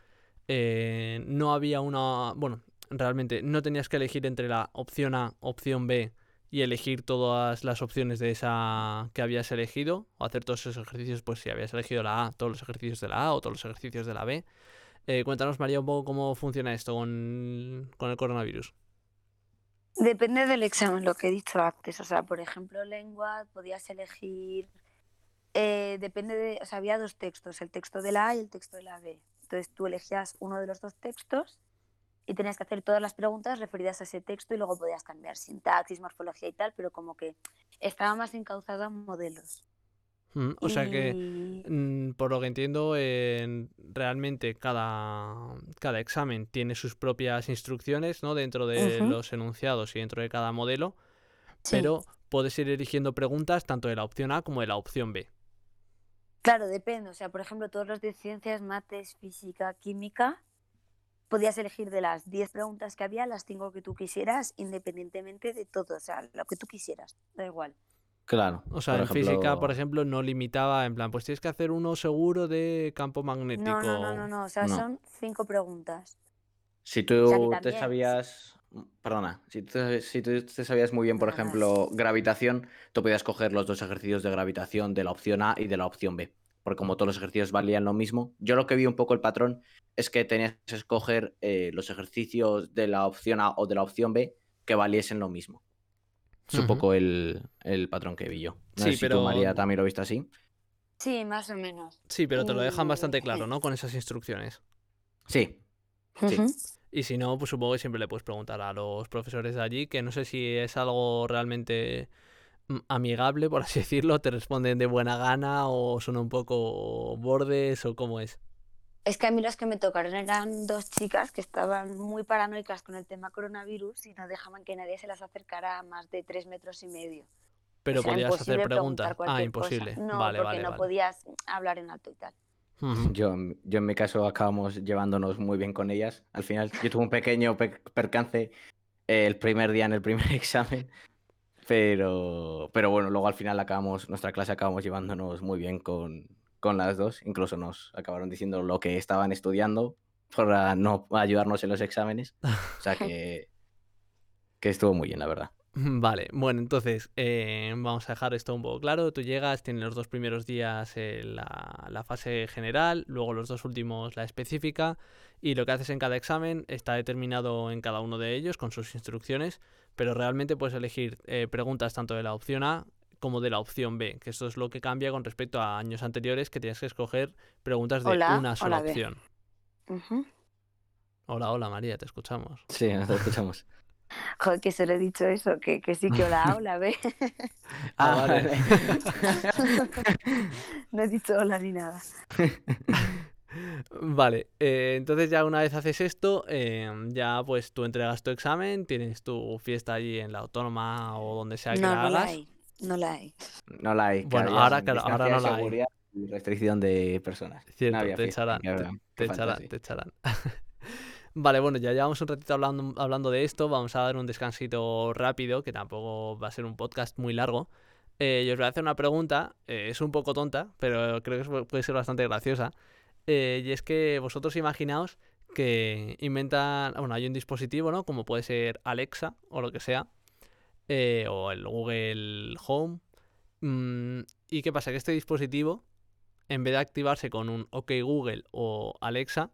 Speaker 2: Eh, no había una... Bueno, realmente no tenías que elegir entre la opción A, opción B y elegir todas las opciones de esa que habías elegido, o hacer todos esos ejercicios, pues si habías elegido la A, todos los ejercicios de la A o todos los ejercicios de la B. Eh, cuéntanos, María, un poco cómo funciona esto con, con el coronavirus.
Speaker 4: Depende del examen, lo que he dicho antes. O sea, por ejemplo, lengua, podías elegir. Eh, depende de. O sea, había dos textos, el texto de la A y el texto de la B. Entonces tú elegías uno de los dos textos y tenías que hacer todas las preguntas referidas a ese texto y luego podías cambiar sintaxis, morfología y tal, pero como que estaba más encauzado a modelos.
Speaker 2: Mm, O sea que... Mm, Por lo que entiendo, en- realmente cada, cada examen tiene sus propias instrucciones, ¿no? Dentro de los enunciados y dentro de cada modelo,
Speaker 4: sí.
Speaker 2: pero puedes ir eligiendo preguntas tanto de la opción A como de la opción B.
Speaker 4: Claro, depende. O sea, por ejemplo, todos los de ciencias, mates, física, química, podías elegir de las 10 preguntas que había, las 5 que tú quisieras, independientemente de todo. O sea, lo que tú quisieras, da igual.
Speaker 3: Claro.
Speaker 2: O sea,
Speaker 3: por
Speaker 2: en física, por
Speaker 3: ejemplo,
Speaker 2: no limitaba, en plan, pues tienes que hacer uno seguro de campo magnético.
Speaker 4: No, no, no, no, no. O sea,
Speaker 3: No.
Speaker 4: son 5 preguntas.
Speaker 3: Si
Speaker 4: sea,
Speaker 3: tú te sabías. Perdona, si tú, si tú te sabías muy bien, por ejemplo, gravitación, tú podías coger los dos ejercicios de gravitación de la opción A y de la opción B. Porque como todos los ejercicios valían lo mismo, yo lo que vi un poco el patrón es que tenías que escoger eh, los ejercicios de la opción A o de la opción B que valiesen lo mismo. Es un poco el, el patrón que vi yo. No
Speaker 2: Sí,
Speaker 3: sé si
Speaker 2: pero-
Speaker 3: tú, María, también lo viste así.
Speaker 4: Sí, más o menos.
Speaker 2: Sí, pero te lo dejan bastante claro, ¿no? *laughs* Con esas instrucciones.
Speaker 3: Sí, Sí.
Speaker 2: Y si no, pues supongo que siempre le puedes preguntar a los profesores de allí, que no sé si es algo realmente mm, amigable, por así *laughs* decirlo, te responden de buena gana o son un poco bordes o cómo es.
Speaker 4: Es que a mí los que me tocaron eran dos chicas que estaban muy paranoicas con el tema coronavirus y no dejaban que nadie se las acercara a más de tres metros y medio.
Speaker 2: Pero
Speaker 4: O sea,
Speaker 2: podías hacer
Speaker 4: imposible
Speaker 2: preguntas. Ah,
Speaker 4: cualquier cosa.
Speaker 2: imposible.
Speaker 4: No,
Speaker 2: vale,
Speaker 4: porque
Speaker 2: vale,
Speaker 4: no
Speaker 2: vale.
Speaker 4: podías hablar en alto y tal.
Speaker 3: Yo, en- yo en mi caso acabamos llevándonos muy bien con ellas. Al final yo tuve un pequeño pe- percance eh, el primer día en el primer *laughs* examen, pero, pero bueno, luego al final acabamos, nuestra clase acabamos llevándonos muy bien con, con las dos. Incluso nos acabaron diciendo lo que estaban estudiando para no ayudarnos en los exámenes. O sea que, *laughs* que estuvo muy bien, la verdad. *laughs*
Speaker 2: Vale, bueno, entonces eh, vamos a dejar esto un poco claro. Tú llegas, tienes los dos primeros días eh, la, la fase general, luego los dos últimos la específica, y lo que haces en cada examen está determinado en cada uno de ellos con sus instrucciones, pero realmente puedes elegir eh, preguntas tanto de la opción A como de la opción B, que esto es lo que cambia con respecto a años anteriores que tienes que escoger preguntas de
Speaker 4: Hola,
Speaker 2: una sola
Speaker 4: hola,
Speaker 2: opción. Hola, hola María, te escuchamos.
Speaker 3: Sí, *laughs* nos escuchamos.
Speaker 4: Joder, que se le he dicho eso, que, que sí, que hola, *laughs* hola, ve.
Speaker 2: Ah, vale. *laughs*
Speaker 4: no he dicho hola ni nada. *laughs*
Speaker 2: Vale, eh, entonces ya una vez haces esto, eh, ya pues tú entregas tu examen, tienes tu fiesta allí en la autónoma o donde sea que
Speaker 4: No,
Speaker 2: la
Speaker 4: no la
Speaker 2: hagas.
Speaker 4: hay. No la hay.
Speaker 3: No la hay.
Speaker 2: Bueno, ahora, claro, ahora no la hay.
Speaker 3: seguridad y restricción de personas.
Speaker 2: Cierto, te
Speaker 3: fiesta,
Speaker 2: echarán, te, echarán, te echarán. Vale, bueno, ya llevamos un ratito hablando, hablando de esto, vamos a dar un descansito rápido, que tampoco va a ser un podcast muy largo. Eh, y os voy a hacer una pregunta, eh, es un poco tonta, pero creo que pu- puede ser bastante graciosa. Eh, y es que vosotros imaginaos que inventan, bueno, hay un dispositivo, ¿no? Como puede ser Alexa o lo que sea, eh, o el Google Home. Mm, ¿Y qué pasa? Que este dispositivo, en vez de activarse con un OK Google o Alexa,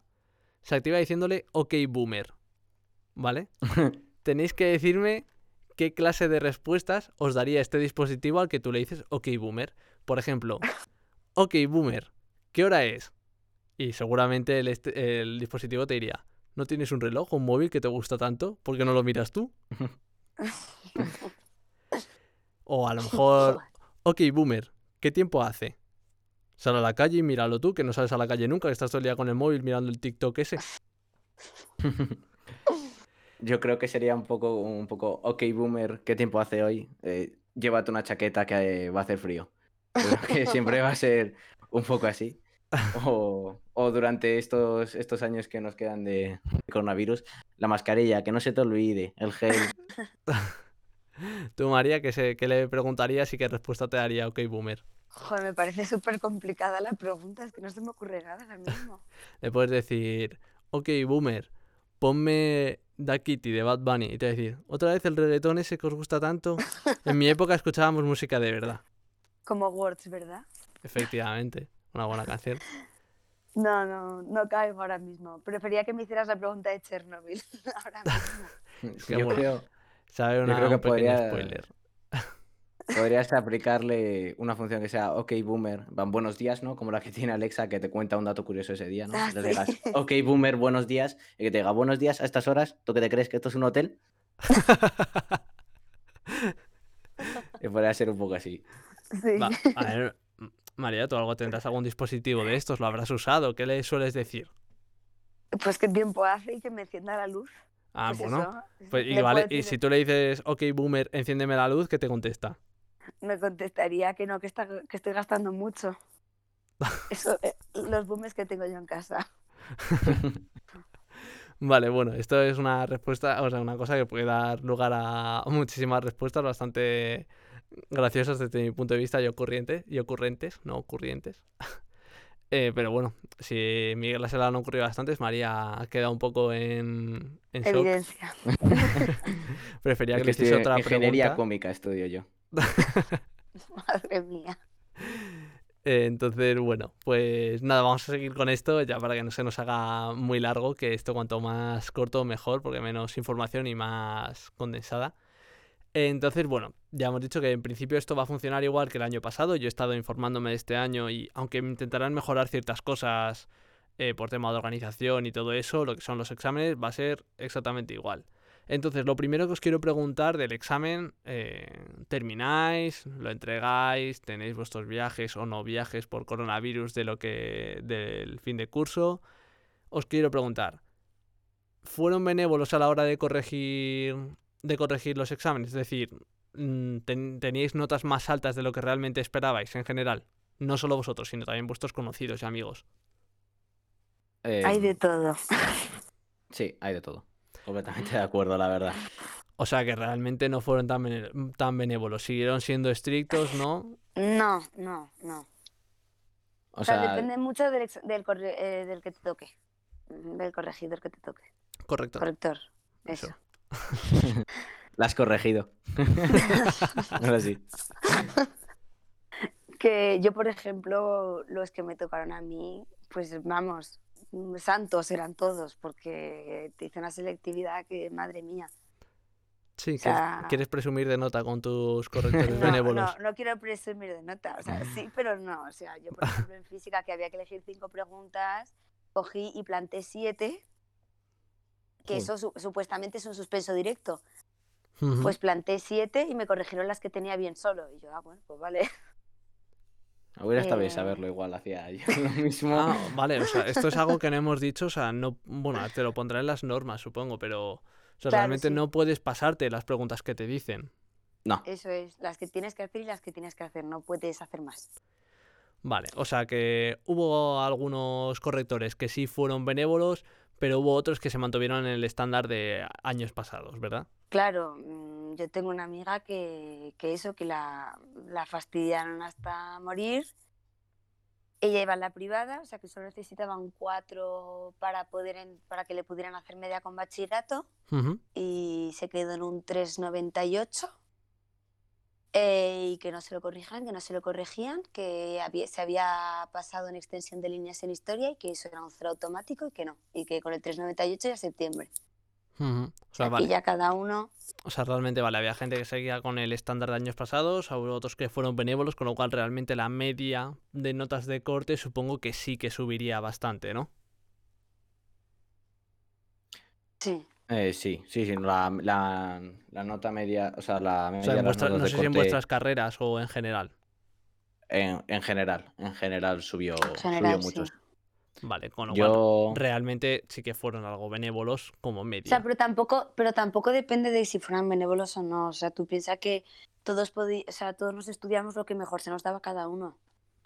Speaker 2: se activa diciéndole OK Boomer. ¿Vale? *laughs* Tenéis que decirme qué clase de respuestas os daría este dispositivo al que tú le dices OK Boomer. Por ejemplo, *laughs* OK Boomer, ¿qué hora es? Y seguramente el, este- el dispositivo te diría, ¿no tienes un reloj o un móvil que te gusta tanto? ¿Por qué no lo miras tú? *laughs* O a lo mejor, ok, boomer, ¿qué tiempo hace? Sal a la calle y míralo tú, que no sales a la calle nunca, que estás todo el día con el móvil mirando el TikTok ese. *laughs*
Speaker 3: Yo creo que sería un poco, un poco, ok, boomer, ¿qué tiempo hace hoy? Eh, llévate una chaqueta que eh, va a hacer frío. Creo que *laughs* siempre va a ser un poco así. O, o durante estos, estos años que nos quedan de coronavirus, la mascarilla, que no se te olvide, el gel. *laughs*
Speaker 2: Tú, María, ¿qué, se, qué le preguntarías y qué respuesta te daría ok, boomer?
Speaker 4: Joder, me parece súper complicada la pregunta, es que no se me ocurre nada ahora mismo.
Speaker 2: Le puedes decir, ok, boomer, ponme Da Kitty de Bad Bunny. Y te va a decir, ¿otra vez el reggaetón ese que os gusta tanto? En mi época escuchábamos música de verdad.
Speaker 4: Como Words, ¿verdad?
Speaker 2: Efectivamente, una buena canción.
Speaker 4: No, no, no caigo ahora mismo. Prefería que me hicieras la pregunta de Chernobyl *laughs* ahora mismo. *laughs*
Speaker 3: Yo
Speaker 2: bueno.
Speaker 3: creo,
Speaker 2: Sabe una,
Speaker 3: creo que
Speaker 2: un
Speaker 3: podría-
Speaker 2: spoiler.
Speaker 3: Podrías aplicarle una función que sea, ok, boomer, van buenos días, ¿no? Como la que tiene Alexa, que te cuenta un dato curioso ese día, ¿no?
Speaker 4: Ah,
Speaker 3: Le
Speaker 4: sí.
Speaker 3: digas, ok, boomer, buenos días, y que te diga, buenos días a estas horas, ¿tú qué te crees que esto es un hotel? *laughs* Y podría ser un poco así.
Speaker 4: Sí.
Speaker 2: Va, a ver, María, tú algo tendrás algún dispositivo de estos, lo habrás usado. ¿Qué le sueles decir?
Speaker 4: Pues qué tiempo hace y que me encienda la luz.
Speaker 2: Ah,
Speaker 4: Pues
Speaker 2: bueno.
Speaker 4: eso,
Speaker 2: Pues, y
Speaker 4: le
Speaker 2: vale, y si tú le dices, ok, boomer, enciéndeme la luz, ¿qué te contesta?
Speaker 4: Me contestaría que no, que, está, que estoy gastando mucho. Eso, eh, los booms que tengo yo en casa. *laughs*
Speaker 2: Vale, bueno, esto es una respuesta, o sea, una cosa que puede dar lugar a muchísimas respuestas bastante graciosas desde mi punto de vista y ocurrientes, y ocurrentes, no ocurrientes. *laughs* Eh, pero bueno, si Miguel se le han ocurrido bastantes, María ha quedado un poco en, en shock.
Speaker 4: Evidencia. *laughs*
Speaker 2: Prefería
Speaker 3: Es
Speaker 2: que
Speaker 3: que
Speaker 2: le hiciese otra
Speaker 3: ingeniería
Speaker 2: pregunta.
Speaker 3: cómica, estudio yo. *laughs*
Speaker 4: Madre mía.
Speaker 2: Entonces, bueno, pues nada, vamos a seguir con esto ya para que no se nos haga muy largo, que esto cuanto más corto mejor, porque menos información y más condensada. Entonces, bueno, ya hemos dicho que en principio esto va a funcionar igual que el año pasado. Yo he estado informándome de este año y aunque intentarán mejorar ciertas cosas eh, por tema de organización y todo eso, lo que son los exámenes va a ser exactamente igual. Entonces, lo primero que os quiero preguntar del examen, eh, ¿termináis? ¿Lo entregáis? ¿Tenéis vuestros viajes o no viajes por coronavirus de lo que del fin de curso? Os quiero preguntar, ¿fueron benévolos a la hora de corregir de corregir los exámenes? Es decir, mm, ten- ¿teníais notas más altas de lo que realmente esperabais en general? No solo vosotros, sino también vuestros conocidos y amigos.
Speaker 4: Hay
Speaker 3: Eh,
Speaker 4: de todo.
Speaker 3: Sí, hay de todo. Completamente de acuerdo, la verdad.
Speaker 2: O sea que realmente no fueron tan, bene- tan benévolos. Siguieron siendo estrictos, ¿no?
Speaker 4: No, no, no.
Speaker 3: O
Speaker 4: O sea,
Speaker 3: sea,
Speaker 4: depende mucho del, ex- del, corre- eh, del que te toque. Mm, Del corregidor que te toque.
Speaker 2: Correcto.
Speaker 4: Corrector.
Speaker 2: Eso.
Speaker 4: Eso. *laughs*
Speaker 3: La has corregido. *laughs* Ahora sí.
Speaker 4: Que yo, por ejemplo, los que me tocaron a mí, pues vamos, santos eran todos, porque te hice una selectividad que, madre mía.
Speaker 2: Sí,
Speaker 4: O sea-
Speaker 2: ¿quieres presumir de nota con tus *laughs* correctores
Speaker 4: No,
Speaker 2: benévolos?
Speaker 4: no, no quiero presumir de nota, o sea, sí, *laughs* pero no. O sea, yo, por ejemplo, en física, que había que elegir cinco preguntas, cogí y planté siete, que
Speaker 3: Sí.
Speaker 4: eso su- supuestamente es un suspenso directo. Pues planté siete y me corrigieron las que tenía bien solo. Y yo, ah, bueno, pues vale. *laughs*
Speaker 3: Hubiera estado bien
Speaker 4: Eh.
Speaker 3: saberlo igual, hacía *laughs* yo lo mismo.
Speaker 2: Ah, vale, o sea, esto es algo que no hemos dicho, o sea, no, bueno, te lo pondrá en las normas, supongo, pero, o sea,
Speaker 4: Claro,
Speaker 2: realmente
Speaker 4: sí.
Speaker 2: no puedes pasarte las preguntas que te dicen.
Speaker 3: No,
Speaker 4: Eso es, las que tienes que hacer y las que tienes que hacer, no puedes hacer más.
Speaker 2: Vale, o sea que hubo algunos correctores que sí fueron benévolos, pero hubo otros que se mantuvieron en el estándar de años pasados, ¿verdad?
Speaker 4: Claro, mm, yo tengo una amiga que, que eso, que la, la fastidiaron hasta morir. Ella iba en la privada, o sea que solo necesitaba un 4 para, poder en- para que le pudieran hacer media con bachillerato y se quedó en un 3,98. Eh, y que no se lo corrijan, que no se lo corregían, que había- se había pasado en extensión de líneas en historia y que eso era un cero automático y que no. Y que con el 3,98 ya septiembre.
Speaker 2: Ujú. O
Speaker 4: O
Speaker 2: sea, vale.
Speaker 4: ya cada uno
Speaker 2: O sea, realmente vale, había gente que seguía con el estándar de años pasados, hubo otros que fueron benévolos, con lo cual realmente la media de notas de corte supongo que sí que subiría bastante, ¿no?
Speaker 4: Sí.
Speaker 3: Eh, sí, sí, sí. La, la, la nota media, o sea, la
Speaker 2: O
Speaker 3: media
Speaker 2: sea, en vuestra-
Speaker 3: notas
Speaker 2: no sé si en vuestras carreras o en general.
Speaker 3: en, en general, en general subió,
Speaker 4: En general,
Speaker 3: subió mucho.
Speaker 4: sí.
Speaker 2: Vale, con lo cual
Speaker 3: Yo,
Speaker 2: realmente sí que fueron algo benévolos como
Speaker 4: O
Speaker 2: media.
Speaker 4: sea, pero tampoco, pero tampoco depende de si fueran benévolos o no. O sea, tú piensas que todos podi- o sea, todos nos estudiamos lo que mejor se nos daba cada uno.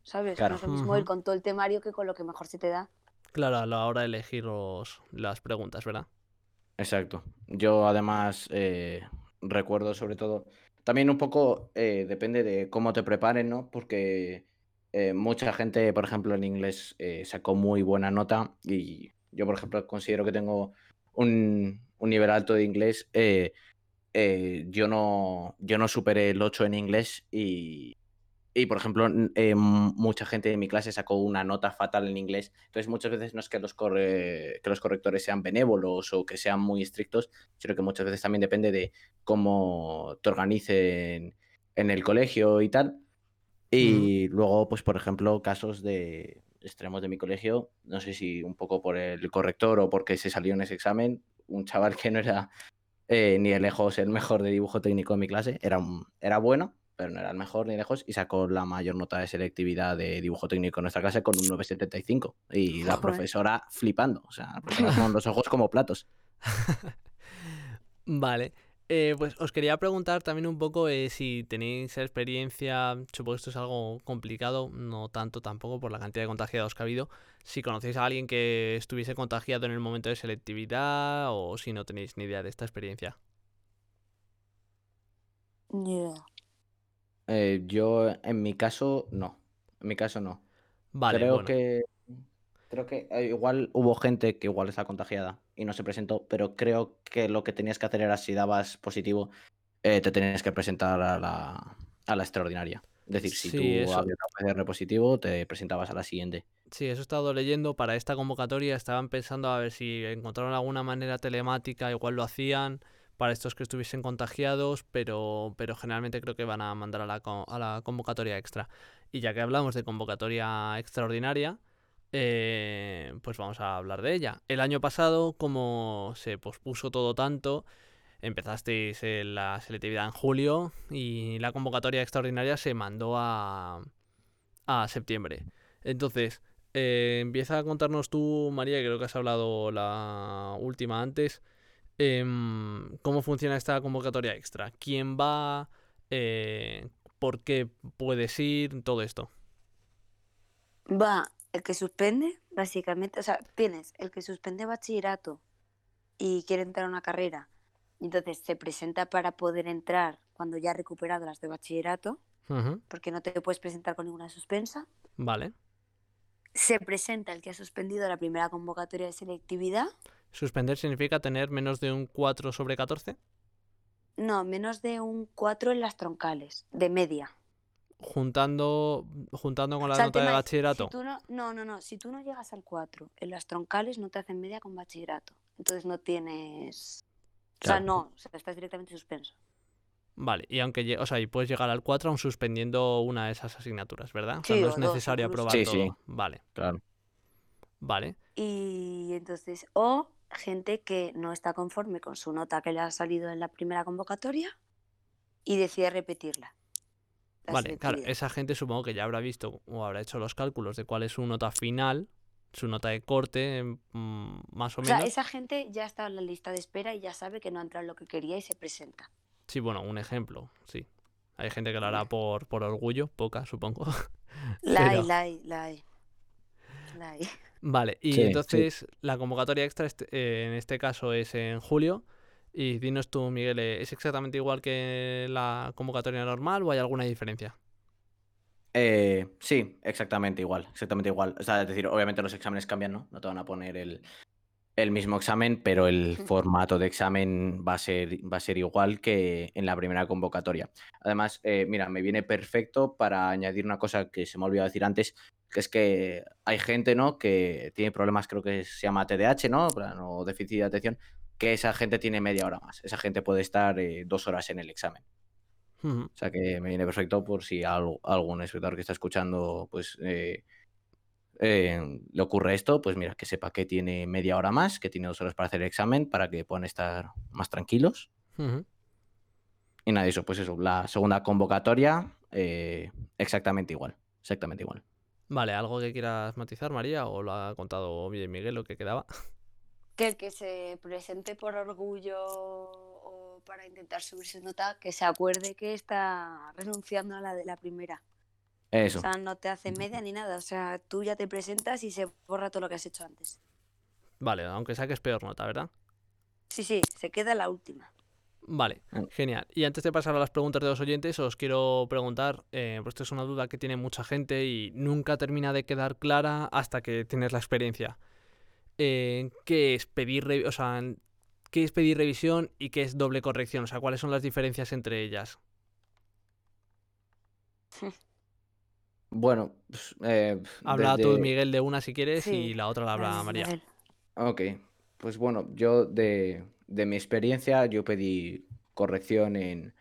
Speaker 4: ¿Sabes?
Speaker 3: Claro.
Speaker 4: No es lo mismo ir
Speaker 2: Ujú.
Speaker 4: con todo el temario que con lo que mejor se te da.
Speaker 2: Claro, a la hora de elegir los, las preguntas, ¿verdad?
Speaker 3: Exacto. Yo además eh, recuerdo sobre todo, también un poco eh, depende de cómo te preparen, ¿no? Porque eh, mucha gente, por ejemplo, en inglés eh, sacó muy buena nota y yo, por ejemplo, considero que tengo un, nivel alto de inglés. eh, eh, yo, no, yo no superé el 8 en inglés y, y, por ejemplo, eh, mucha gente de mi clase sacó una nota fatal en inglés. Entonces, muchas veces no es que los, corre- que los correctores sean benévolos o que sean muy estrictos, sino que muchas veces también depende de cómo te organicen en el colegio y tal. Y luego, pues, por ejemplo, casos de extremos de mi colegio, no sé si un poco por el corrector o porque se salió en ese examen, un chaval que no era eh, ni de lejos el mejor de dibujo técnico de mi clase, era, un- era bueno, pero no era el mejor ni lejos, y sacó la mayor nota de selectividad de dibujo técnico en nuestra clase con un 9,75. Y la
Speaker 4: Joder.
Speaker 3: profesora flipando, o sea, la profesora *laughs* con los ojos como platos. *laughs*
Speaker 2: Vale. Eh, pues os quería preguntar también un poco eh, si tenéis experiencia, supongo que esto es algo complicado, no tanto tampoco por la cantidad de contagiados que ha habido, si conocéis a alguien que estuviese contagiado en el momento de selectividad o si no tenéis ni idea de esta experiencia.
Speaker 4: Ni idea.
Speaker 3: Eh, yo, en mi caso, no. En mi caso, no.
Speaker 2: Vale,
Speaker 3: creo
Speaker 2: bueno.
Speaker 3: que creo que eh, igual hubo gente que igual está contagiada y no se presentó, pero creo que lo que tenías que hacer era si dabas positivo, eh, te tenías que presentar a la, a la extraordinaria. Es decir, si
Speaker 2: Sí,
Speaker 3: tú
Speaker 2: eso-
Speaker 3: habías dado PCR positivo, te presentabas a la siguiente.
Speaker 2: Sí, eso he estado leyendo. Para esta convocatoria estaban pensando a ver si encontraron alguna manera telemática, igual lo hacían para estos que estuviesen contagiados, pero, pero generalmente creo que van a mandar a la, a la convocatoria extra. Y ya que hablamos de convocatoria extraordinaria, eh, pues vamos a hablar de ella. El año pasado, como se pospuso todo tanto, empezasteis eh, la selectividad en julio y la convocatoria extraordinaria se mandó a, a septiembre. Entonces, eh, empieza a contarnos tú, María, que creo que has hablado la última antes, em, cómo funciona esta convocatoria extra. ¿Quién va? Eh, ¿Por qué puedes ir? Todo esto.
Speaker 4: Va el que suspende, básicamente, o sea, tienes el que suspende bachillerato y quiere entrar a una carrera, entonces se presenta para poder entrar cuando ya ha recuperado las de bachillerato, porque no te puedes presentar con ninguna suspensa.
Speaker 2: Vale.
Speaker 4: Se presenta el que ha suspendido la primera convocatoria de selectividad.
Speaker 2: ¿Suspender significa tener menos de un 4 sobre 14?
Speaker 4: No, menos de un 4 en las troncales, de media.
Speaker 2: Juntando, juntando con
Speaker 4: O
Speaker 2: la
Speaker 4: sea,
Speaker 2: nota de
Speaker 4: si
Speaker 2: bachillerato.
Speaker 4: tú no, no, no, no, si tú no llegas al 4 en las troncales no te hacen media con bachillerato. Entonces no tienes... O sea, no, o sea, estás directamente suspenso.
Speaker 2: Vale, y aunque, o sea, y puedes llegar al 4 aún suspendiendo una de esas asignaturas, ¿verdad? O sea,
Speaker 4: Sí,
Speaker 2: no
Speaker 4: o
Speaker 2: es
Speaker 4: dos
Speaker 2: necesario aprobar
Speaker 3: Sí, sí.
Speaker 2: todo. Vale,
Speaker 3: Claro.
Speaker 2: vale.
Speaker 4: Y entonces, o gente que no está conforme con su nota que le ha salido en la primera convocatoria y decide repetirla. la
Speaker 2: Vale, claro, esa gente supongo que ya habrá visto o habrá hecho los cálculos de cuál es su nota final, su nota de corte, mm, más o
Speaker 4: O sea,
Speaker 2: menos.
Speaker 4: esa gente ya está en la lista de espera y ya sabe que no ha entrado en lo que quería y se presenta.
Speaker 2: Sí, bueno, un ejemplo, sí. Hay gente que lo hará por, por orgullo, poca, supongo. *laughs*
Speaker 4: La hay,
Speaker 2: Pero-
Speaker 4: la hay, la hay. La hay.
Speaker 2: Vale, y
Speaker 3: Sí, sí.
Speaker 2: entonces la convocatoria extra este- eh, en este caso es en julio. Y dinos tú, Miguel, eh, ¿es exactamente igual que la convocatoria normal o hay alguna diferencia?
Speaker 3: Eh, sí, exactamente igual, exactamente igual. O sea, es decir, obviamente los exámenes cambian, ¿no? No te van a poner el, el mismo examen, pero el formato de examen va a ser, va a ser igual que en la primera convocatoria. Además, eh, mira, me viene perfecto para añadir una cosa que se me ha olvidado decir antes, que es que hay gente, ¿no? Que tiene problemas, creo que se llama TDAH, ¿no? O déficit de atención, que esa gente tiene media hora más. Esa gente puede estar eh, dos horas en el examen. O sea que me viene perfecto por si a al- algún espectador que está escuchando, pues eh, eh, le ocurre esto, pues mira, que sepa que tiene media hora más, que tiene dos horas para hacer el examen, para que puedan estar más tranquilos. Y nada, eso, pues eso, la segunda convocatoria, eh, exactamente igual, exactamente igual.
Speaker 2: Vale, ¿algo que quieras matizar, María? ¿O lo ha contado bien Miguel lo que quedaba? *laughs*
Speaker 4: Que el que se presente por orgullo o para intentar subir su nota, que se acuerde que está renunciando a la de la primera.
Speaker 3: Eso.
Speaker 4: O sea, no te hace media ni nada. O sea, tú ya te presentas y se borra todo lo que has hecho antes.
Speaker 2: Vale, aunque saques peor nota, ¿verdad?
Speaker 4: Sí, sí, se queda la última.
Speaker 2: Vale,
Speaker 3: Mm.
Speaker 2: genial. Y antes de pasar a las preguntas de los oyentes, os quiero preguntar, eh, pues esto es una duda que tiene mucha gente y nunca termina de quedar clara hasta que tienes la experiencia. Eh, ¿Qué es pedir, re- o sea, qué es pedir revisión y qué es doble corrección? O sea, ¿cuáles son las diferencias entre ellas? *laughs*
Speaker 3: Bueno, pues, eh,
Speaker 2: Habla tú, Miguel, de una si quieres
Speaker 4: Sí,
Speaker 2: y la otra la habla María.
Speaker 4: Miguel.
Speaker 3: Ok, pues bueno, yo de, de mi experiencia, yo pedí corrección en,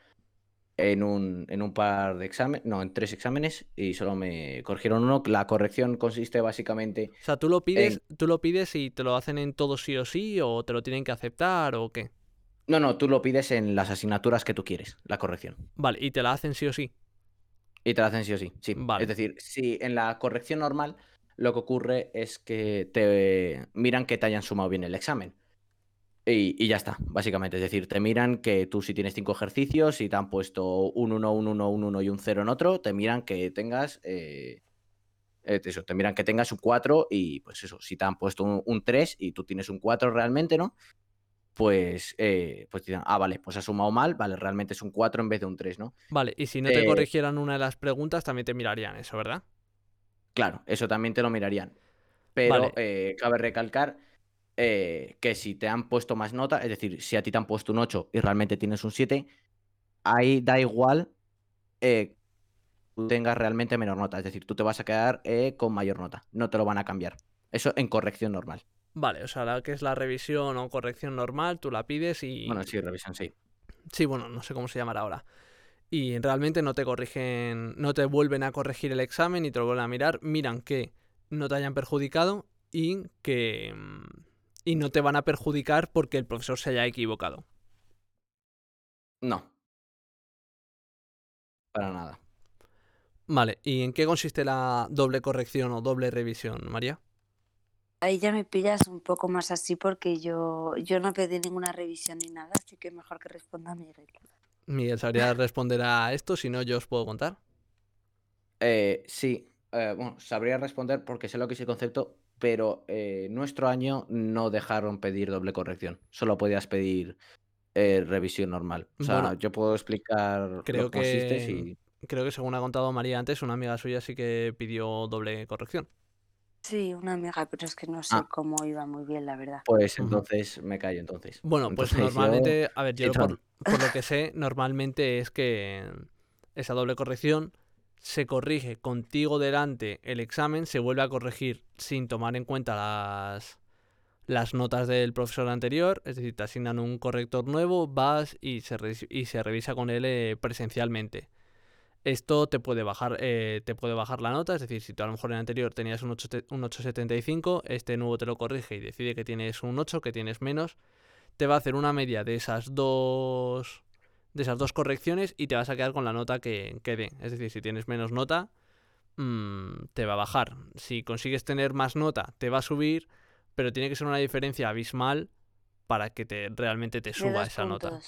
Speaker 3: en un, en un par de exámenes, no, en tres exámenes y solo me corrigieron uno. La corrección consiste básicamente,
Speaker 2: O sea, ¿tú lo pides, tú lo pides y te lo hacen en todo sí o sí o te lo tienen que aceptar o qué?
Speaker 3: no, no, tú lo pides en las asignaturas que tú quieres, la corrección.
Speaker 2: Vale, y te la hacen sí o sí.
Speaker 3: Y te la hacen sí o sí, sí.
Speaker 2: Vale.
Speaker 3: Es decir, si en la corrección normal lo que ocurre es que te miran que te hayan sumado bien el examen. Y, y ya está, básicamente. Es decir, te miran que tú si tienes cinco ejercicios y te han puesto un 1, un 1, un 1 y un 0 en otro, te miran que tengas... eh, eh, eso, te miran que tengas un 4 y pues eso, si te han puesto un, un 3 y tú tienes un 4 realmente, ¿no? Pues, eh, pues dirán, ah, vale, pues has sumado mal, vale, realmente es un 4 en vez de un 3, ¿no?
Speaker 2: Vale, y si no te
Speaker 3: Eh,
Speaker 2: corrigieran una de las preguntas, también te mirarían eso, ¿verdad?
Speaker 3: Claro, eso también te lo mirarían. Pero
Speaker 2: Vale.
Speaker 3: eh, cabe recalcar eh, que si te han puesto más nota, es decir, si a ti te han puesto un 8 y realmente tienes un 7, ahí da igual tú tengas realmente menor nota. Es decir, tú te vas a quedar con mayor nota. No te lo van a cambiar. Eso en corrección normal.
Speaker 2: Vale, o sea, la que es la revisión o corrección normal, tú la pides y...
Speaker 3: Bueno, sí, revisión, sí.
Speaker 2: Sí, bueno, no sé cómo se llamará ahora. Y realmente no te corrigen, no te vuelven a corregir el examen y te lo vuelven a mirar. Miran que no te hayan perjudicado y que... mm, Y no te van a perjudicar porque el profesor se haya equivocado.
Speaker 3: No. Para nada.
Speaker 2: Vale, ¿y en qué consiste la doble corrección o doble revisión, María?
Speaker 4: Ahí ya me pillas un poco más así porque yo, yo no pedí ninguna revisión ni nada, así que mejor que responda Miguel.
Speaker 2: Miguel, ¿sabría responder a esto? Si no, yo os puedo contar.
Speaker 3: Eh, sí, eh, bueno, sabría responder porque sé lo que es el concepto, pero eh, nuestro año no dejaron pedir doble corrección. Solo podías pedir eh, revisión normal. O sea,
Speaker 2: Bueno,
Speaker 3: yo puedo explicar
Speaker 2: creo
Speaker 3: lo que consiste
Speaker 2: que-
Speaker 3: si...
Speaker 2: Creo que según ha contado María antes, una amiga suya sí que pidió doble corrección.
Speaker 4: Sí, una amiga, pero es que no sé
Speaker 3: Ah.
Speaker 4: cómo iba muy bien, la verdad.
Speaker 3: Pues
Speaker 2: Ujú.
Speaker 3: entonces me callo entonces.
Speaker 2: Bueno, pues
Speaker 3: Entonces *laughs* yo-
Speaker 2: normalmente, a ver, yo por lo que sé, normalmente es que esa doble corrección se corrige contigo delante el examen, se vuelve a corregir sin tomar en cuenta las, las notas del profesor anterior, es decir, te asignan un corrector nuevo, vas y se, re- y se revisa con él eh, presencialmente. Esto te puede bajar eh, te puede bajar la nota, es decir, si tú a lo mejor en el anterior tenías un, 8, un 8,75, este nuevo te lo corrige y decide que tienes un 8, que tienes menos, te va a hacer una media de esas dos de esas dos correcciones y te vas a quedar con la nota que, que dé. Es decir, si tienes menos nota, mm, te va a bajar. Si consigues tener más nota, te va a subir, pero tiene que ser una diferencia abismal para que te realmente te suba esa nota.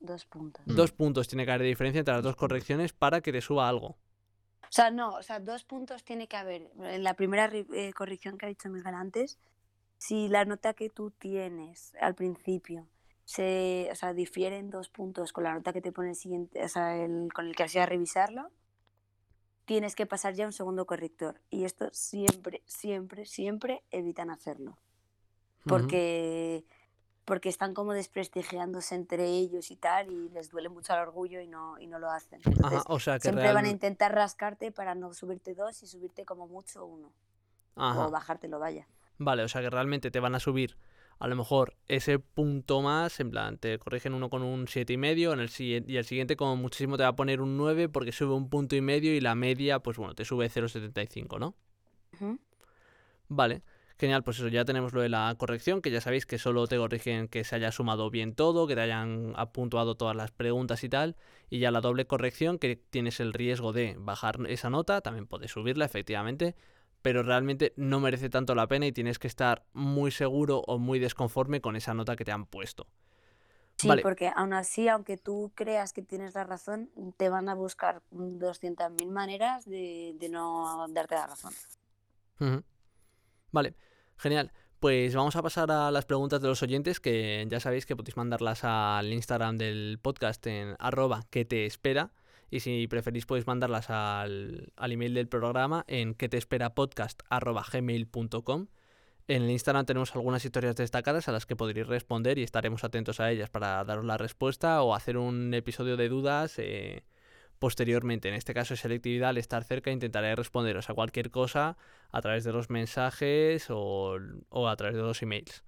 Speaker 4: Dos puntos.
Speaker 3: Mm.
Speaker 2: Dos puntos tiene que haber de diferencia entre las
Speaker 4: Dos
Speaker 2: correcciones para que te suba algo.
Speaker 4: O sea, no, o sea, dos puntos tiene que haber. En la primera ri- eh, corrección que ha dicho Miguel antes, si la nota que tú tienes al principio se, o sea, difieren dos puntos con la nota que te pone el siguiente, o sea, el, con el que has ido a revisarlo, tienes que pasar ya a un segundo corrector. Y esto siempre, siempre, siempre evitan hacerlo. Porque, porque están como desprestigiándose entre ellos y tal, y les duele mucho el orgullo y no, y no lo hacen.
Speaker 2: Ajá, o sea que
Speaker 4: Siempre van a intentar rascarte para no subirte dos y subirte como mucho uno.
Speaker 2: Ajá.
Speaker 4: O bajártelo, vaya.
Speaker 2: Vale, o sea que realmente te van a subir a lo mejor ese punto más, en plan, te corrigen uno con un siete y medio, en el siguiente, y el siguiente como muchísimo te va a poner un 9 porque sube un punto y medio y la media, pues bueno, te sube 0,75, ¿no?
Speaker 4: Ujú.
Speaker 2: Vale, genial, pues eso, ya tenemos lo de la corrección, que ya sabéis que solo te corrigen que se haya sumado bien todo, que te hayan apuntuado todas las preguntas y tal, y ya la doble corrección, que tienes el riesgo de bajar esa nota, también puedes subirla, efectivamente, pero realmente no merece tanto la pena y tienes que estar muy seguro o muy desconforme con esa nota que te han puesto.
Speaker 4: Sí,
Speaker 2: Vale.
Speaker 4: porque aún así, aunque tú creas que tienes la razón, te van a buscar 200.000 maneras de, de no darte la razón.
Speaker 2: Vale, genial. Pues vamos a pasar a las preguntas de los oyentes, que ya sabéis que podéis mandarlas al Instagram del podcast en arroba que te espera. Y si preferís podéis mandarlas al, al email del programa en que te espera podcast arroba gmail.com. En el Instagram tenemos algunas historias destacadas a las que podréis responder y estaremos atentos a ellas para daros la respuesta o hacer un episodio de dudas eh, posteriormente. En este caso, selectividad, al estar cerca, intentaré responderos a cualquier cosa a través de los mensajes o, o a través de los emails.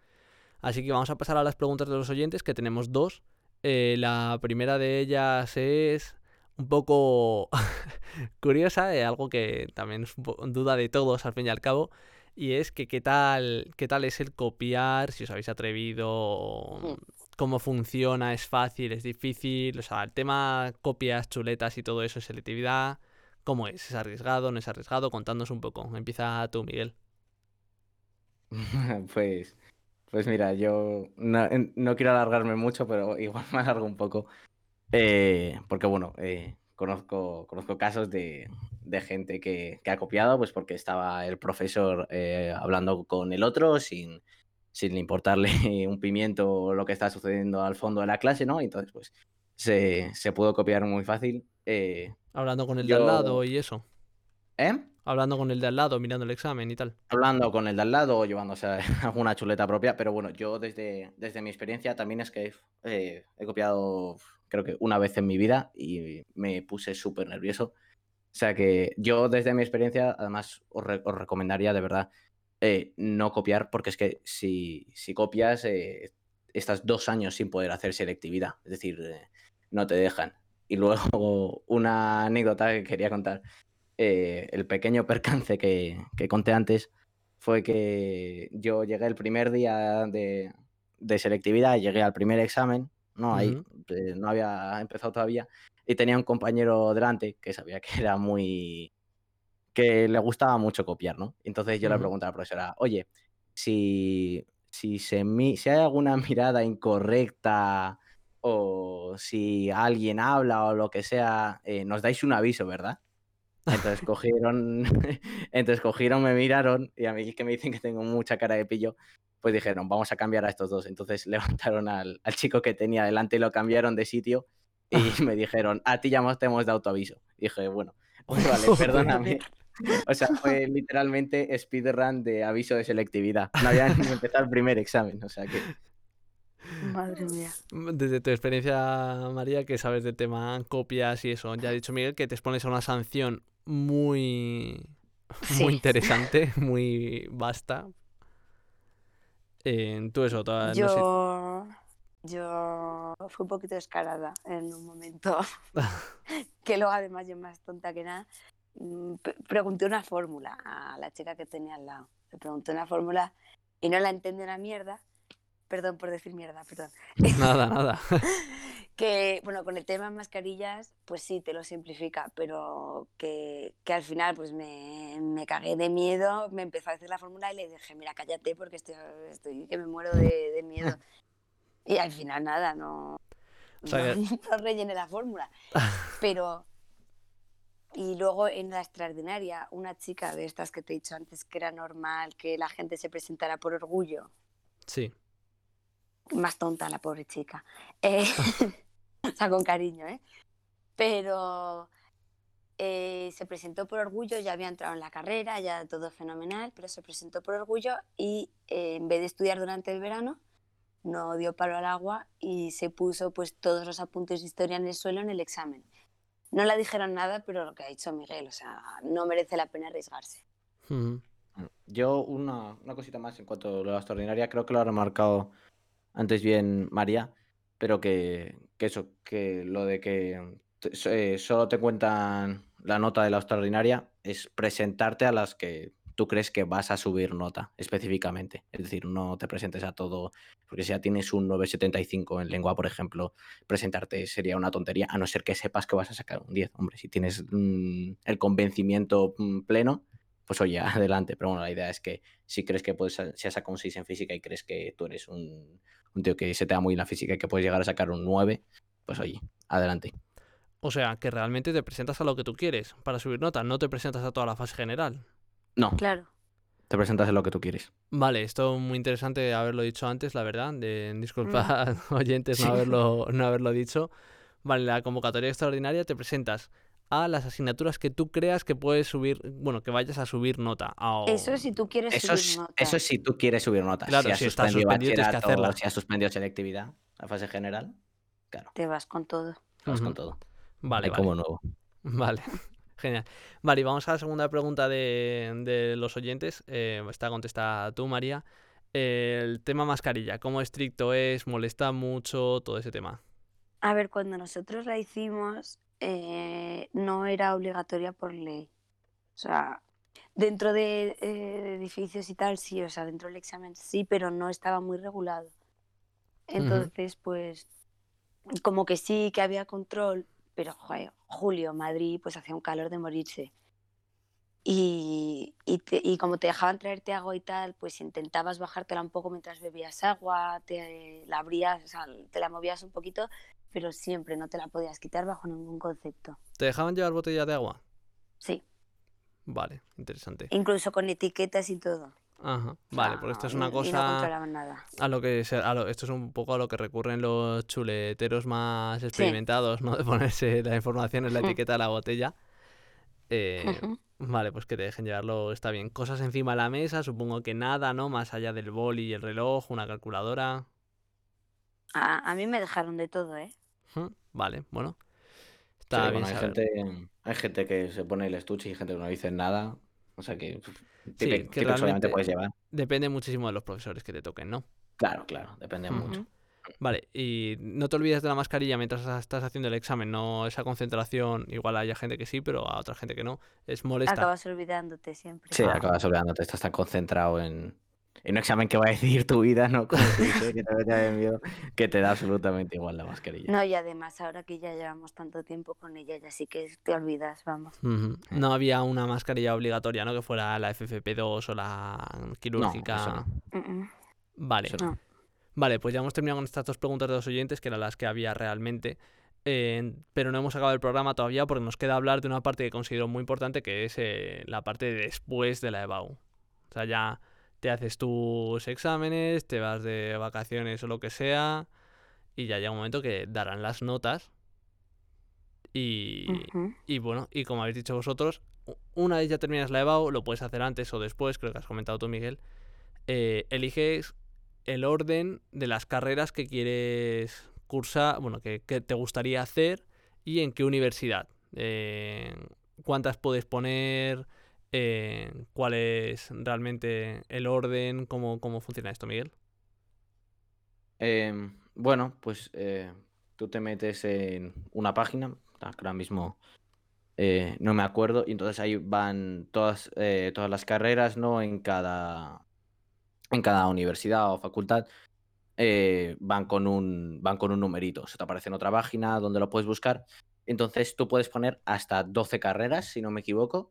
Speaker 2: Así que vamos a pasar a las preguntas de los oyentes, que tenemos dos. Eh, la primera de ellas es un poco *laughs* curiosa, eh, algo que también es duda de todos al fin y al cabo, y es que qué tal, qué tal es el copiar, si os habéis atrevido. Cómo funciona, es fácil, es difícil, o sea, el tema copias, chuletas y todo eso, selectividad, ¿cómo es? ¿Es arriesgado, no es arriesgado? Contándonos un poco. Empieza tú, Miguel. *laughs*
Speaker 3: Pues, pues mira, yo no, quiero alargarme mucho, pero *laughs* igual me alargo un poco. Eh, porque bueno, eh, conozco, conozco casos de, de gente que, que ha copiado, pues porque estaba el profesor eh, hablando con el otro sin, sin importarle *laughs* un pimiento lo que está sucediendo al fondo de la clase, ¿no? Entonces, pues se, se pudo copiar muy fácil. eh,
Speaker 2: Hablando con el de al lado y eso.
Speaker 3: ¿eh?
Speaker 2: Hablando con el de al lado, mirando el examen y tal.
Speaker 3: hablando con el de al lado o llevándose *laughs* alguna chuleta propia, pero bueno, yo desde, desde mi experiencia también es que eh, he copiado creo que una vez en mi vida y me puse súper nervioso. O sea que yo desde mi experiencia además os, re- os recomendaría de verdad eh, no copiar porque es que si, si copias eh, estás dos años sin poder hacer selectividad, es decir, eh, no te dejan. Y luego *laughs* una anécdota que quería contar el pequeño percance que, que conté antes fue que yo llegué el primer día de, de selectividad, llegué al primer examen, no, ahí no había empezado todavía, y tenía un compañero delante que sabía que era muy... que le gustaba mucho copiar, ¿no? Entonces yo le
Speaker 2: Ujú.
Speaker 3: pregunté a la profesora, oye, si, si, se si hay alguna *laughs* mirada incorrecta o si alguien habla o lo que sea, eh, nos dais un aviso, ¿verdad? Entonces *laughs* cogieron, *laughs* entonces cogieron, me miraron y a mí que me dicen que tengo mucha cara de pillo, pues dijeron, vamos a cambiar a estos dos. Entonces levantaron al, al chico que tenía delante y lo cambiaron de sitio y me dijeron, a ti ya hemos- te hemos dado tu aviso. Y dije, bueno, pues vale, perdóname. O sea, fue literalmente speedrun de aviso de selectividad. No había ni empezado el primer examen, o sea que...
Speaker 4: Madre mía.
Speaker 2: Desde tu experiencia, María, que sabes del tema copias y eso, ya ha dicho Miguel que te expones a una sanción muy,
Speaker 4: Sí.
Speaker 2: muy interesante, *laughs* muy vasta. Eh, tú eso, toda- no sé.
Speaker 4: Yo, yo fui un poquito descarada en un momento *laughs* *laughs* que luego además yo más tonta que nada pregunté una fórmula a la chica que tenía al lado. Le pregunté una fórmula y no la entendí una mierda. Perdón por decir mierda, perdón.
Speaker 2: Nada, nada. *laughs*
Speaker 4: Que, bueno, con el tema mascarillas, pues sí, te lo simplifica, pero que, que al final pues me, me cagué de miedo, me empezó a decir la fórmula y le dije, mira, cállate porque estoy, estoy que me muero de, de miedo. *laughs* Y al final nada, no,
Speaker 2: O sea
Speaker 4: no, *laughs* no rellené la fórmula. Pero, y luego en la extraordinaria, una chica de estas que te he dicho antes que era normal que la gente se presentara por orgullo,
Speaker 2: Sí.
Speaker 4: más tonta la pobre chica. Eh, *laughs* o sea, con cariño, ¿eh? Pero eh, se presentó por orgullo, ya había entrado en la carrera, ya todo fenomenal, pero se presentó por orgullo y eh, en vez de estudiar durante el verano, no dio palo al agua y se puso pues todos los apuntes de historia en el suelo en el examen. No le dijeron nada, pero lo que ha dicho Miguel, o sea, no merece la pena arriesgarse.
Speaker 3: Yo una, una cosita más en cuanto a lo extraordinaria, creo que lo ha remarcado antes bien María, pero que, que eso, que lo de que te- eh, solo te cuentan la nota de la extraordinaria es presentarte a las que tú crees que vas a subir nota específicamente. Es decir, no te presentes a todo, porque si ya tienes un 975 en lengua, por ejemplo, presentarte sería una tontería, a no ser que sepas que vas a sacar un 10. Hombre, si tienes mm, el convencimiento mm, pleno, pues oye, *laughs* adelante. Pero bueno, la idea es que si crees que puedes, si has sacado un 6 en física y crees que tú eres un, tío que se te da muy bien la física y que puedes llegar a sacar un 9, pues oye, adelante.
Speaker 2: O sea, que realmente te presentas a lo que tú quieres para subir nota, no te presentas a toda la fase general.
Speaker 3: No,
Speaker 4: Claro.
Speaker 3: te presentas en lo que tú quieres.
Speaker 2: Vale, esto muy interesante haberlo dicho antes, la verdad. De, disculpa, oyentes, no
Speaker 3: Sí.
Speaker 2: haberlo, no haberlo dicho. Vale, la convocatoria extraordinaria te presentas a las asignaturas que tú creas que puedes subir, bueno, que vayas a subir nota. a-
Speaker 4: Eso si tú quieres
Speaker 3: Eso
Speaker 4: subir
Speaker 3: es,
Speaker 4: nota.
Speaker 3: eso es si tú quieres subir notas.
Speaker 2: Claro,
Speaker 3: si has
Speaker 2: si
Speaker 3: suspendido
Speaker 2: suspendido, tienes que hacerla.
Speaker 3: si has suspendido selectividad, la fase general, claro,
Speaker 4: Te vas con todo.
Speaker 3: vamos
Speaker 2: Ujú.
Speaker 3: con todo.
Speaker 2: Vale,
Speaker 3: Hay
Speaker 2: vale.
Speaker 3: como nuevo.
Speaker 2: Vale, genial. Vale, y vamos a la segunda pregunta de, de los oyentes. Eh, esta contesta tú, María. El tema mascarilla, ¿cómo estricto es? ¿Molesta mucho? Todo ese tema.
Speaker 4: A ver, cuando nosotros la hicimos, eh, no era obligatoria por ley. O sea, dentro de eh, edificios y tal, sí, o sea, dentro del examen sí, pero no estaba muy regulado. Entonces, pues, como que sí, que había control, pero joder, julio, Madrid, pues hacía un calor de morirse. Y, y, te- y como te dejaban traerte agua y tal, pues intentabas bajártela un poco mientras bebías agua, te la abrías, o sea, te la movías un poquito, pero siempre no te la podías quitar bajo ningún concepto.
Speaker 2: ¿Te dejaban llevar botellas de agua?
Speaker 4: Sí,
Speaker 2: Vale, interesante.
Speaker 4: incluso con etiquetas y todo.
Speaker 2: Ajá. Vale,
Speaker 4: sea,
Speaker 2: pues esto es una
Speaker 4: y no
Speaker 2: cosa
Speaker 4: controlaban nada.
Speaker 2: a lo que se- a lo- esto es un poco a lo que recurren los chuleteros más experimentados, ¿no? De ponerse la información en la
Speaker 4: Mm.
Speaker 2: etiqueta de la botella. Eh. Vale, pues que te dejen llevarlo está bien. Cosas encima de la mesa, supongo que nada, ¿no? Más allá del boli y el reloj, una calculadora.
Speaker 4: A, a mí me dejaron de todo, ¿eh?
Speaker 2: Vale, bueno.
Speaker 3: Sí,
Speaker 2: Está bien
Speaker 3: bueno, hay gente, hay gente que se pone el estuche y gente que no dice nada. O sea que
Speaker 2: Sí, que
Speaker 3: obviamente
Speaker 2: realmente-
Speaker 3: puedes llevar.
Speaker 2: Depende muchísimo de los profesores que te toquen, ¿no?
Speaker 3: Claro, claro, depende mucho.
Speaker 2: Vale, y no te olvides de la mascarilla mientras estás haciendo el examen, no esa concentración, igual haya gente que sí, pero a otra gente que no, es molesta.
Speaker 4: Acabas olvidándote siempre.
Speaker 3: Sí,
Speaker 2: Ah.
Speaker 3: acabas olvidándote, estás tan concentrado en, en un examen que va a decidir tu vida, ¿no? Como dice, que te mete de miedo, que te da absolutamente igual la mascarilla.
Speaker 4: No, y además ahora que ya llevamos tanto tiempo con ella, ya sí que te olvidas, vamos.
Speaker 2: Ujú. No había una mascarilla obligatoria, ¿no? Que fuera la FFP2 o la quirúrgica.
Speaker 3: eso no.
Speaker 4: Mm.
Speaker 2: Vale.
Speaker 3: Eso
Speaker 4: no.
Speaker 2: Vale, pues ya hemos terminado con estas dos preguntas de los oyentes, que eran las que había realmente. Eh, pero no hemos acabado el programa todavía porque nos queda hablar de una parte que considero muy importante, que es eh, la parte de después de la EBAU. O sea, ya te haces tus exámenes, te vas de vacaciones o lo que sea, y ya llega un momento que darán las notas. Y, bueno, y como habéis dicho vosotros, una vez ya terminas la EBAU, lo puedes hacer antes o después, creo que has comentado tú, Miguel, eh, eliges el orden de las carreras que quieres cursar, bueno, que, te gustaría hacer y en qué universidad. Eh, cuántas puedes poner, eh, cuál es realmente el orden, cómo, cómo funciona esto, Miguel.
Speaker 3: Em, bueno, pues tú te metes en una página, ahora mismo no me acuerdo, y entonces ahí van todas, todas las carreras, ¿no? En cada, en cada universidad o facultad eh, van, con un, van con un numerito. Se te aparece en otra página donde lo puedes buscar. Entonces tú puedes poner hasta 12 carreras, si no me equivoco,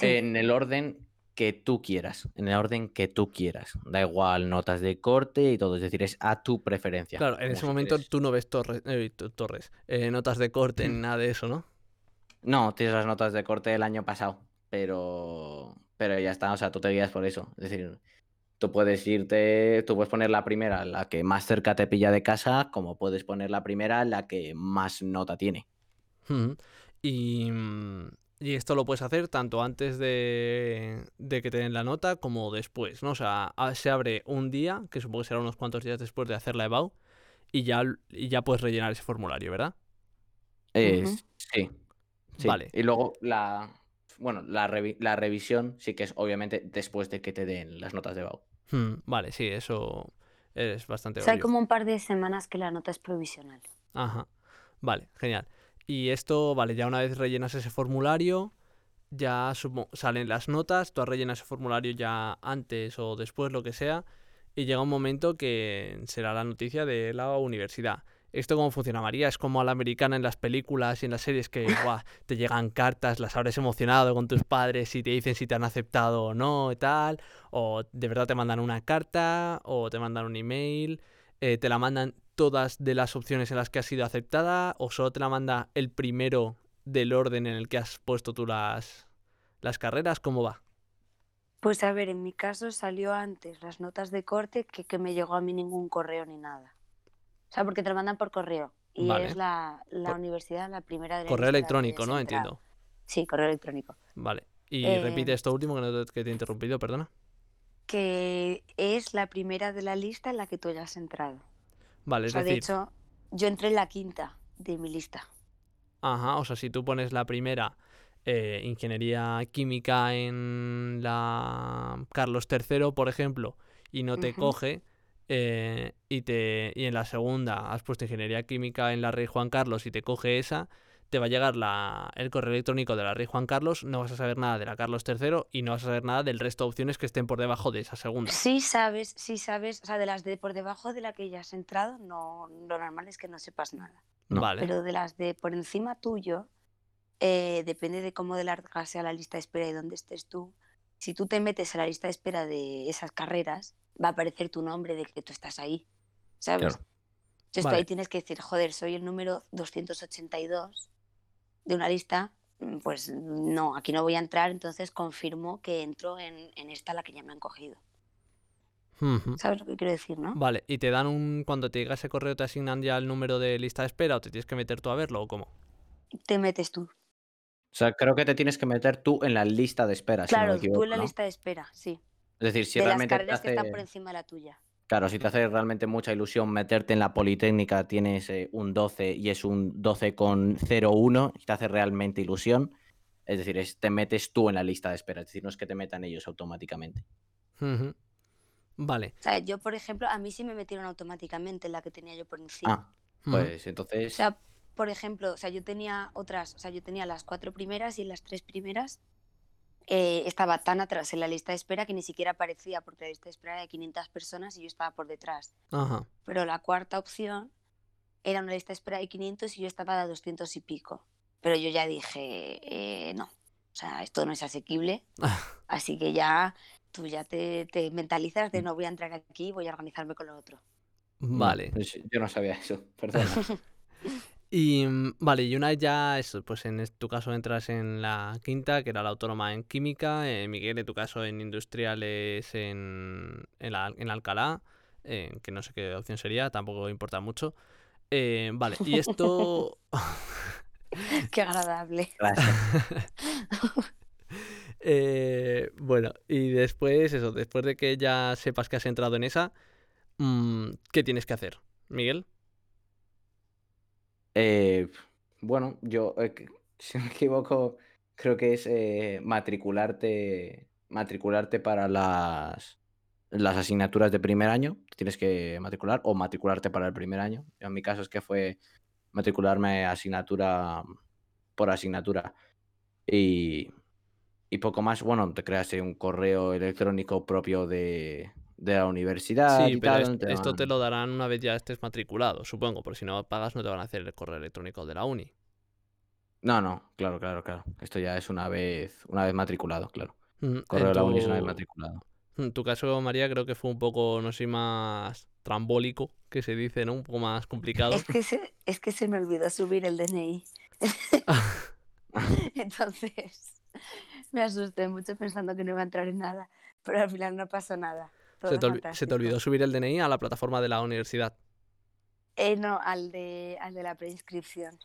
Speaker 3: en el orden que tú quieras, en el orden que tú quieras. Da igual notas de corte y todo, es decir, es a tu preferencia.
Speaker 2: Claro, en ese momento tú no ves torres, eh, torres eh, notas de corte, ni nada de eso, ¿no?
Speaker 3: No, tienes las notas de corte del año pasado, pero, pero ya está, o sea, tú te guías por eso. Es decir, Tú puedes irte, tú puedes poner la primera, la que más cerca te pilla de casa, como puedes poner la primera, la que más nota tiene.
Speaker 2: mm, y, esto lo puedes hacer tanto antes de, de, que te den la nota como después, ¿no? O sea, se abre un día, que supongo que será unos cuantos días después de hacer la EBAU, y ya, y ya puedes rellenar ese formulario, ¿verdad?
Speaker 3: sí, Vale. Y luego la, bueno, la, la, revisión sí que es obviamente después de que te den las notas de EBAU.
Speaker 2: Hmm, vale, sí, eso es bastante
Speaker 4: O sea, hay como un par de semanas que la nota es provisional.
Speaker 2: Ajá. Vale, genial. Y esto, vale, ya una vez rellenas ese formulario, ya salen las notas, tú rellenas ese formulario ya antes o después, lo que sea, y llega un momento que será la noticia de la universidad. ¿Esto cómo funciona, María? ¿Es como a la americana en las películas y en las series que *laughs* te llegan cartas, las abres emocionado con tus padres y te dicen si te han aceptado o no y tal? ¿O de verdad te mandan una carta o te mandan un email? Eh, ¿Te la mandan todas de las opciones en las que has sido aceptada o solo te la manda el primero del orden en el que has puesto tú las, las carreras? ¿Cómo va?
Speaker 4: Pues a ver, en mi caso salió antes las notas de corte que que me llegó a mí ningún correo ni nada. O sea, porque te lo mandan por correo. Y es la, universidad la primera de la
Speaker 2: Correo electrónico, ¿no? Entiendo.
Speaker 4: Sí, correo electrónico.
Speaker 2: Vale. Y eh, repite esto último que, te he interrumpido, perdona.
Speaker 4: Que es la primera de la lista en la que tú hayas entrado.
Speaker 2: Vale, es decir...
Speaker 4: De hecho, yo entré en la quinta de mi lista.
Speaker 2: Ajá, o sea, si tú pones la primera eh, ingeniería química en la Carlos III, por ejemplo, y no te coge, eh, y, te, y en la segunda has puesto ingeniería química en la Rey Juan Carlos y te coge esa, te va a llegar la, el correo electrónico de la Rey Juan Carlos, no vas a saber nada de la Carlos III y no vas a saber nada del resto de opciones que estén por debajo de esa segunda.
Speaker 4: Sí sabes, sí sabes, o sea, de las de por debajo de la que ya has entrado, no, lo normal es que no sepas nada.
Speaker 2: Vale.
Speaker 4: Pero de las de por encima tuyo, eh, depende de cómo de larga sea la lista de espera y dónde estés tú. Si tú te metes en la lista de espera de esas carreras, va a aparecer tu nombre de que tú estás ahí, ¿sabes? Entonces ahí tienes que decir, joder, soy el número 282 de una lista, mm, pues no, aquí no voy a entrar, entonces confirmo que entro en, en esta la que ya me han cogido. ¿Sabes lo que quiero decir, no?
Speaker 2: Vale, ¿y te dan un. Cuando te llega ese correo, te asignan ya el número de lista de espera o te tienes que meter tú a verlo o cómo?
Speaker 4: Te metes tú.
Speaker 3: O sea, creo que te tienes que meter tú en la lista de espera.
Speaker 4: Claro,
Speaker 3: si
Speaker 4: tú en la lista de espera, sí.
Speaker 3: Es decir, si
Speaker 4: de
Speaker 3: realmente.
Speaker 4: Las carreras que están por encima de la tuya.
Speaker 3: Claro, si te hace realmente mucha ilusión meterte en la Politécnica, tienes eh, un 12 y es un 12,01, y te hace realmente ilusión. Es decir, es, te metes tú en la lista de espera, es decir, no es que te metan ellos automáticamente.
Speaker 2: Vale.
Speaker 4: O sea, yo, por ejemplo, a mí sí me metieron automáticamente en la que tenía yo por encima.
Speaker 3: Ah, pues entonces.
Speaker 4: O sea, por ejemplo, o sea, yo tenía otras, o sea, yo tenía las cuatro primeras y las tres primeras eh, estaba tan atrás en la lista de espera que ni siquiera aparecía porque la lista de espera era de 500 personas y yo estaba por detrás. Pero la cuarta opción era una lista de espera de 500 y yo estaba a 200 y pico. Pero yo ya dije, eh, no, o sea, esto no es asequible. *laughs* así que ya tú ya te, te, mentalizas de no voy a entrar aquí, voy a organizarme con lo otro.
Speaker 2: Vale.
Speaker 3: Pues yo no sabía eso, perdón. *laughs*
Speaker 2: Y mm, vale, y una vez ya, eso, pues en tu caso entras en la quinta, que era la autónoma en química, eh, Miguel en tu caso en industriales en, en, la, en Alcalá, eh, que no sé qué opción sería, tampoco importa mucho. Eh, vale, y esto... *laughs*
Speaker 4: Qué agradable. *laughs* *laughs*
Speaker 2: Eh, bueno, y después, eso, después de que ya sepas que has entrado en esa, mm, ¿qué tienes que hacer? Miguel.
Speaker 3: Eh, bueno, yo, eh, *laughs* si no me equivoco, creo que es eh, matricularte, matricularte para las, las asignaturas de primer año. Tienes que matricular o matricularte para el primer año. En mi caso es que fue matricularme asignatura por asignatura. Y, y poco más, bueno, te creas un correo electrónico propio de, de la universidad
Speaker 2: Sí,
Speaker 3: y
Speaker 2: pero
Speaker 3: tal. te
Speaker 2: esto
Speaker 3: van-
Speaker 2: te lo darán una vez ya estés matriculado, supongo, porque si no pagas no te van a hacer el correo electrónico de la uni.
Speaker 3: No, no, claro, claro, claro. Esto ya es una vez, una vez matriculado, claro.
Speaker 2: Mm,
Speaker 3: Correo de la uni es una vez matriculado.
Speaker 2: En tu caso, María, creo que fue un poco, no sé, más trambólico, que se dice, ¿no? Un poco más complicado.
Speaker 4: Es que, se, es que se me olvidó subir el DNI. *laughs* *laughs* Entonces me asusté mucho pensando que no iba a entrar en nada. Pero al final no pasó nada.
Speaker 2: Se te, se olvidó subir el DNI a la plataforma de la universidad.
Speaker 4: Eh, no, al de, al de la preinscripción.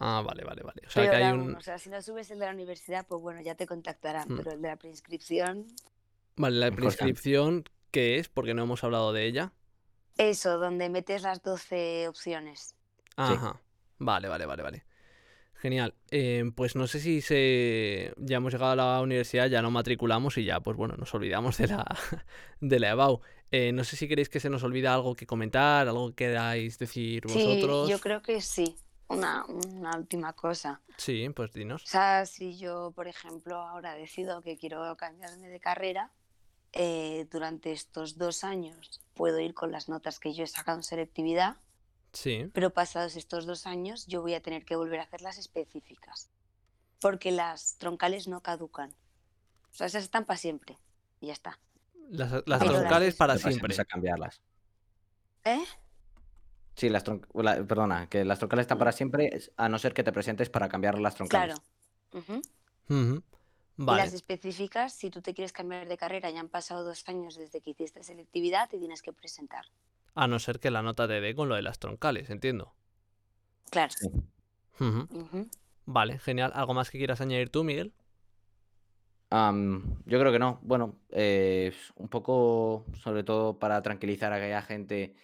Speaker 2: Ah, vale, vale, vale. O sea
Speaker 4: Pero
Speaker 2: que hay un...
Speaker 4: o sea, si no subes el de la universidad, pues bueno, ya te contactarán.
Speaker 2: Mm.
Speaker 4: Pero el de la preinscripción,
Speaker 2: Vale, la
Speaker 3: Importante.
Speaker 2: prescripción, ¿qué es? Porque no hemos hablado de ella.
Speaker 4: eso, donde metes las 12 opciones.
Speaker 2: Ajá. Vale, vale, vale, vale. Genial. Eh, pues no sé si se... ya hemos llegado a la universidad, ya no matriculamos y ya, pues bueno, nos olvidamos de la, *laughs* de la EBAU. Eh, no sé si queréis que se nos olvida algo que comentar, algo que queráis decir vosotros.
Speaker 4: Sí, yo creo que sí. Una, una última cosa.
Speaker 2: Sí, pues dinos.
Speaker 4: O sea, si yo, por ejemplo, ahora decido que quiero cambiarme de carrera, eh, durante estos dos años puedo ir con las notas que yo he sacado en selectividad,
Speaker 2: Sí.
Speaker 4: pero pasados estos dos años yo voy a tener que volver a hacer las específicas, porque las troncales no caducan. O sea, esas están para siempre. Y ya está.
Speaker 2: Las, las
Speaker 4: Pero las
Speaker 2: troncales para siempre.
Speaker 3: a cambiarlas.
Speaker 4: ¿Eh?
Speaker 3: Sí, las tron- la- perdona, que las troncales están para siempre, a no ser que te presentes para cambiar las troncales.
Speaker 4: Claro. Y
Speaker 2: Vale.
Speaker 4: las específicas, si tú te quieres cambiar de carrera y han pasado dos años desde que hiciste selectividad, te tienes que presentar.
Speaker 2: A no ser que la nota te dé con lo de las troncales, entiendo.
Speaker 4: Claro.
Speaker 2: Vale, genial. ¿Algo más que quieras añadir tú, Miguel?
Speaker 3: Yo creo que no. Bueno, eh, un poco, sobre todo para tranquilizar a aquella gente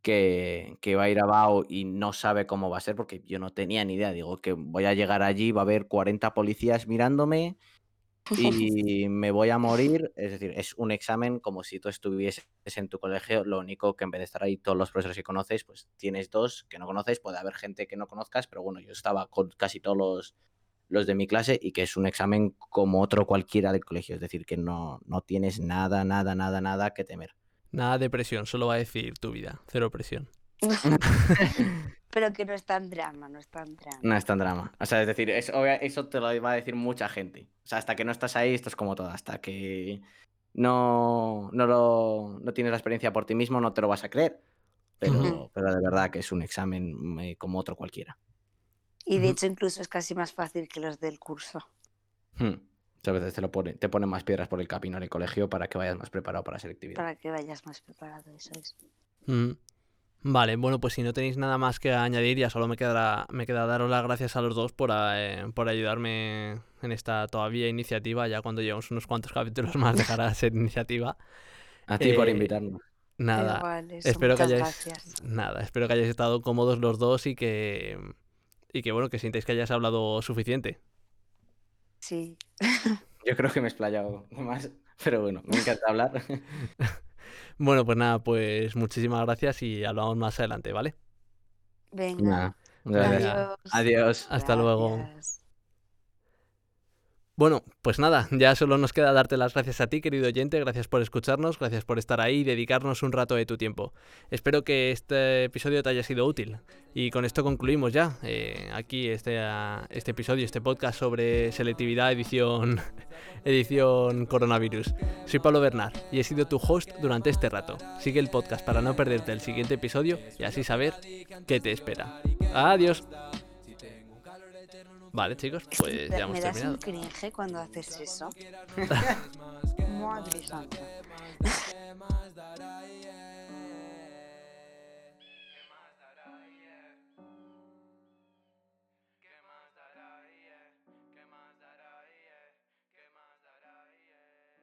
Speaker 3: que, que va a ir a BAO y no sabe cómo va a ser, porque yo no tenía ni idea. Digo que voy a llegar allí, va a haber 40 policías mirándome *laughs* y me voy a morir. Es decir, es un examen como si tú estuvieses en tu colegio. Lo único que en vez de estar ahí todos los profesores que conoces, pues tienes dos que no conoces. Puede haber gente que no conozcas, pero bueno, yo estaba con casi todos los, los de mi clase y que es un examen como otro cualquiera del colegio. Es decir, que no, no tienes nada, nada, nada, nada que temer.
Speaker 2: Nada de presión, solo va a decir tu vida. Cero presión. *laughs*
Speaker 4: Pero que no es tan drama, no es tan drama.
Speaker 3: No es tan drama. O sea, es decir, eso te lo va a decir mucha gente. O sea, hasta que no estás ahí, esto es como todo. Hasta que no, no, lo, no tienes la experiencia por ti mismo, no te lo vas a creer. Pero, pero de verdad que es un examen eh, como otro cualquiera.
Speaker 4: Y de hecho incluso es casi más fácil que los del curso.
Speaker 3: Hmm. Muchas veces te, lo pone, te ponen más piedras por el camino en el colegio para que vayas más preparado para selectividad.
Speaker 4: Para que vayas más preparado, eso es.
Speaker 2: Mm. Vale, bueno, pues si no tenéis nada más que añadir, ya solo me quedará, me queda daros las gracias a los dos por, eh, por ayudarme en esta todavía iniciativa. Ya cuando llevamos unos cuantos *laughs* capítulos más dejará de ser iniciativa.
Speaker 3: A ti por
Speaker 2: Eh,
Speaker 3: invitarnos.
Speaker 2: Nada,
Speaker 4: Igual, eso,
Speaker 2: espero que hayáis,
Speaker 4: gracias.
Speaker 2: nada, espero que hayáis estado cómodos los dos y que, y que bueno, que sintáis que hayáis hablado suficiente.
Speaker 4: Sí.
Speaker 3: Yo creo que me he explayado más, pero bueno, me encanta hablar. *laughs*
Speaker 2: Bueno, pues nada, pues muchísimas gracias y hablamos más adelante, ¿vale?
Speaker 4: Venga.
Speaker 3: Nada, gracias.
Speaker 4: Adiós.
Speaker 3: Adiós.
Speaker 2: Hasta luego. Bueno, pues nada, ya solo nos queda darte las gracias a ti, querido oyente, gracias por escucharnos, gracias por estar ahí y dedicarnos un rato de tu tiempo. Espero que este episodio te haya sido útil. Y con esto concluimos ya eh, aquí este, ah, este episodio, este podcast sobre selectividad edición, *laughs* edición coronavirus. Soy Pablo Bernard y he sido tu host durante este rato. Sigue el podcast para no perderte el siguiente episodio y así saber qué te espera. Adiós. Vale, chicos,
Speaker 4: Es que
Speaker 2: pues ya hemos
Speaker 4: me das
Speaker 2: terminado.
Speaker 4: un cringe cuando haces eso. *laughs* Madre santa. *laughs*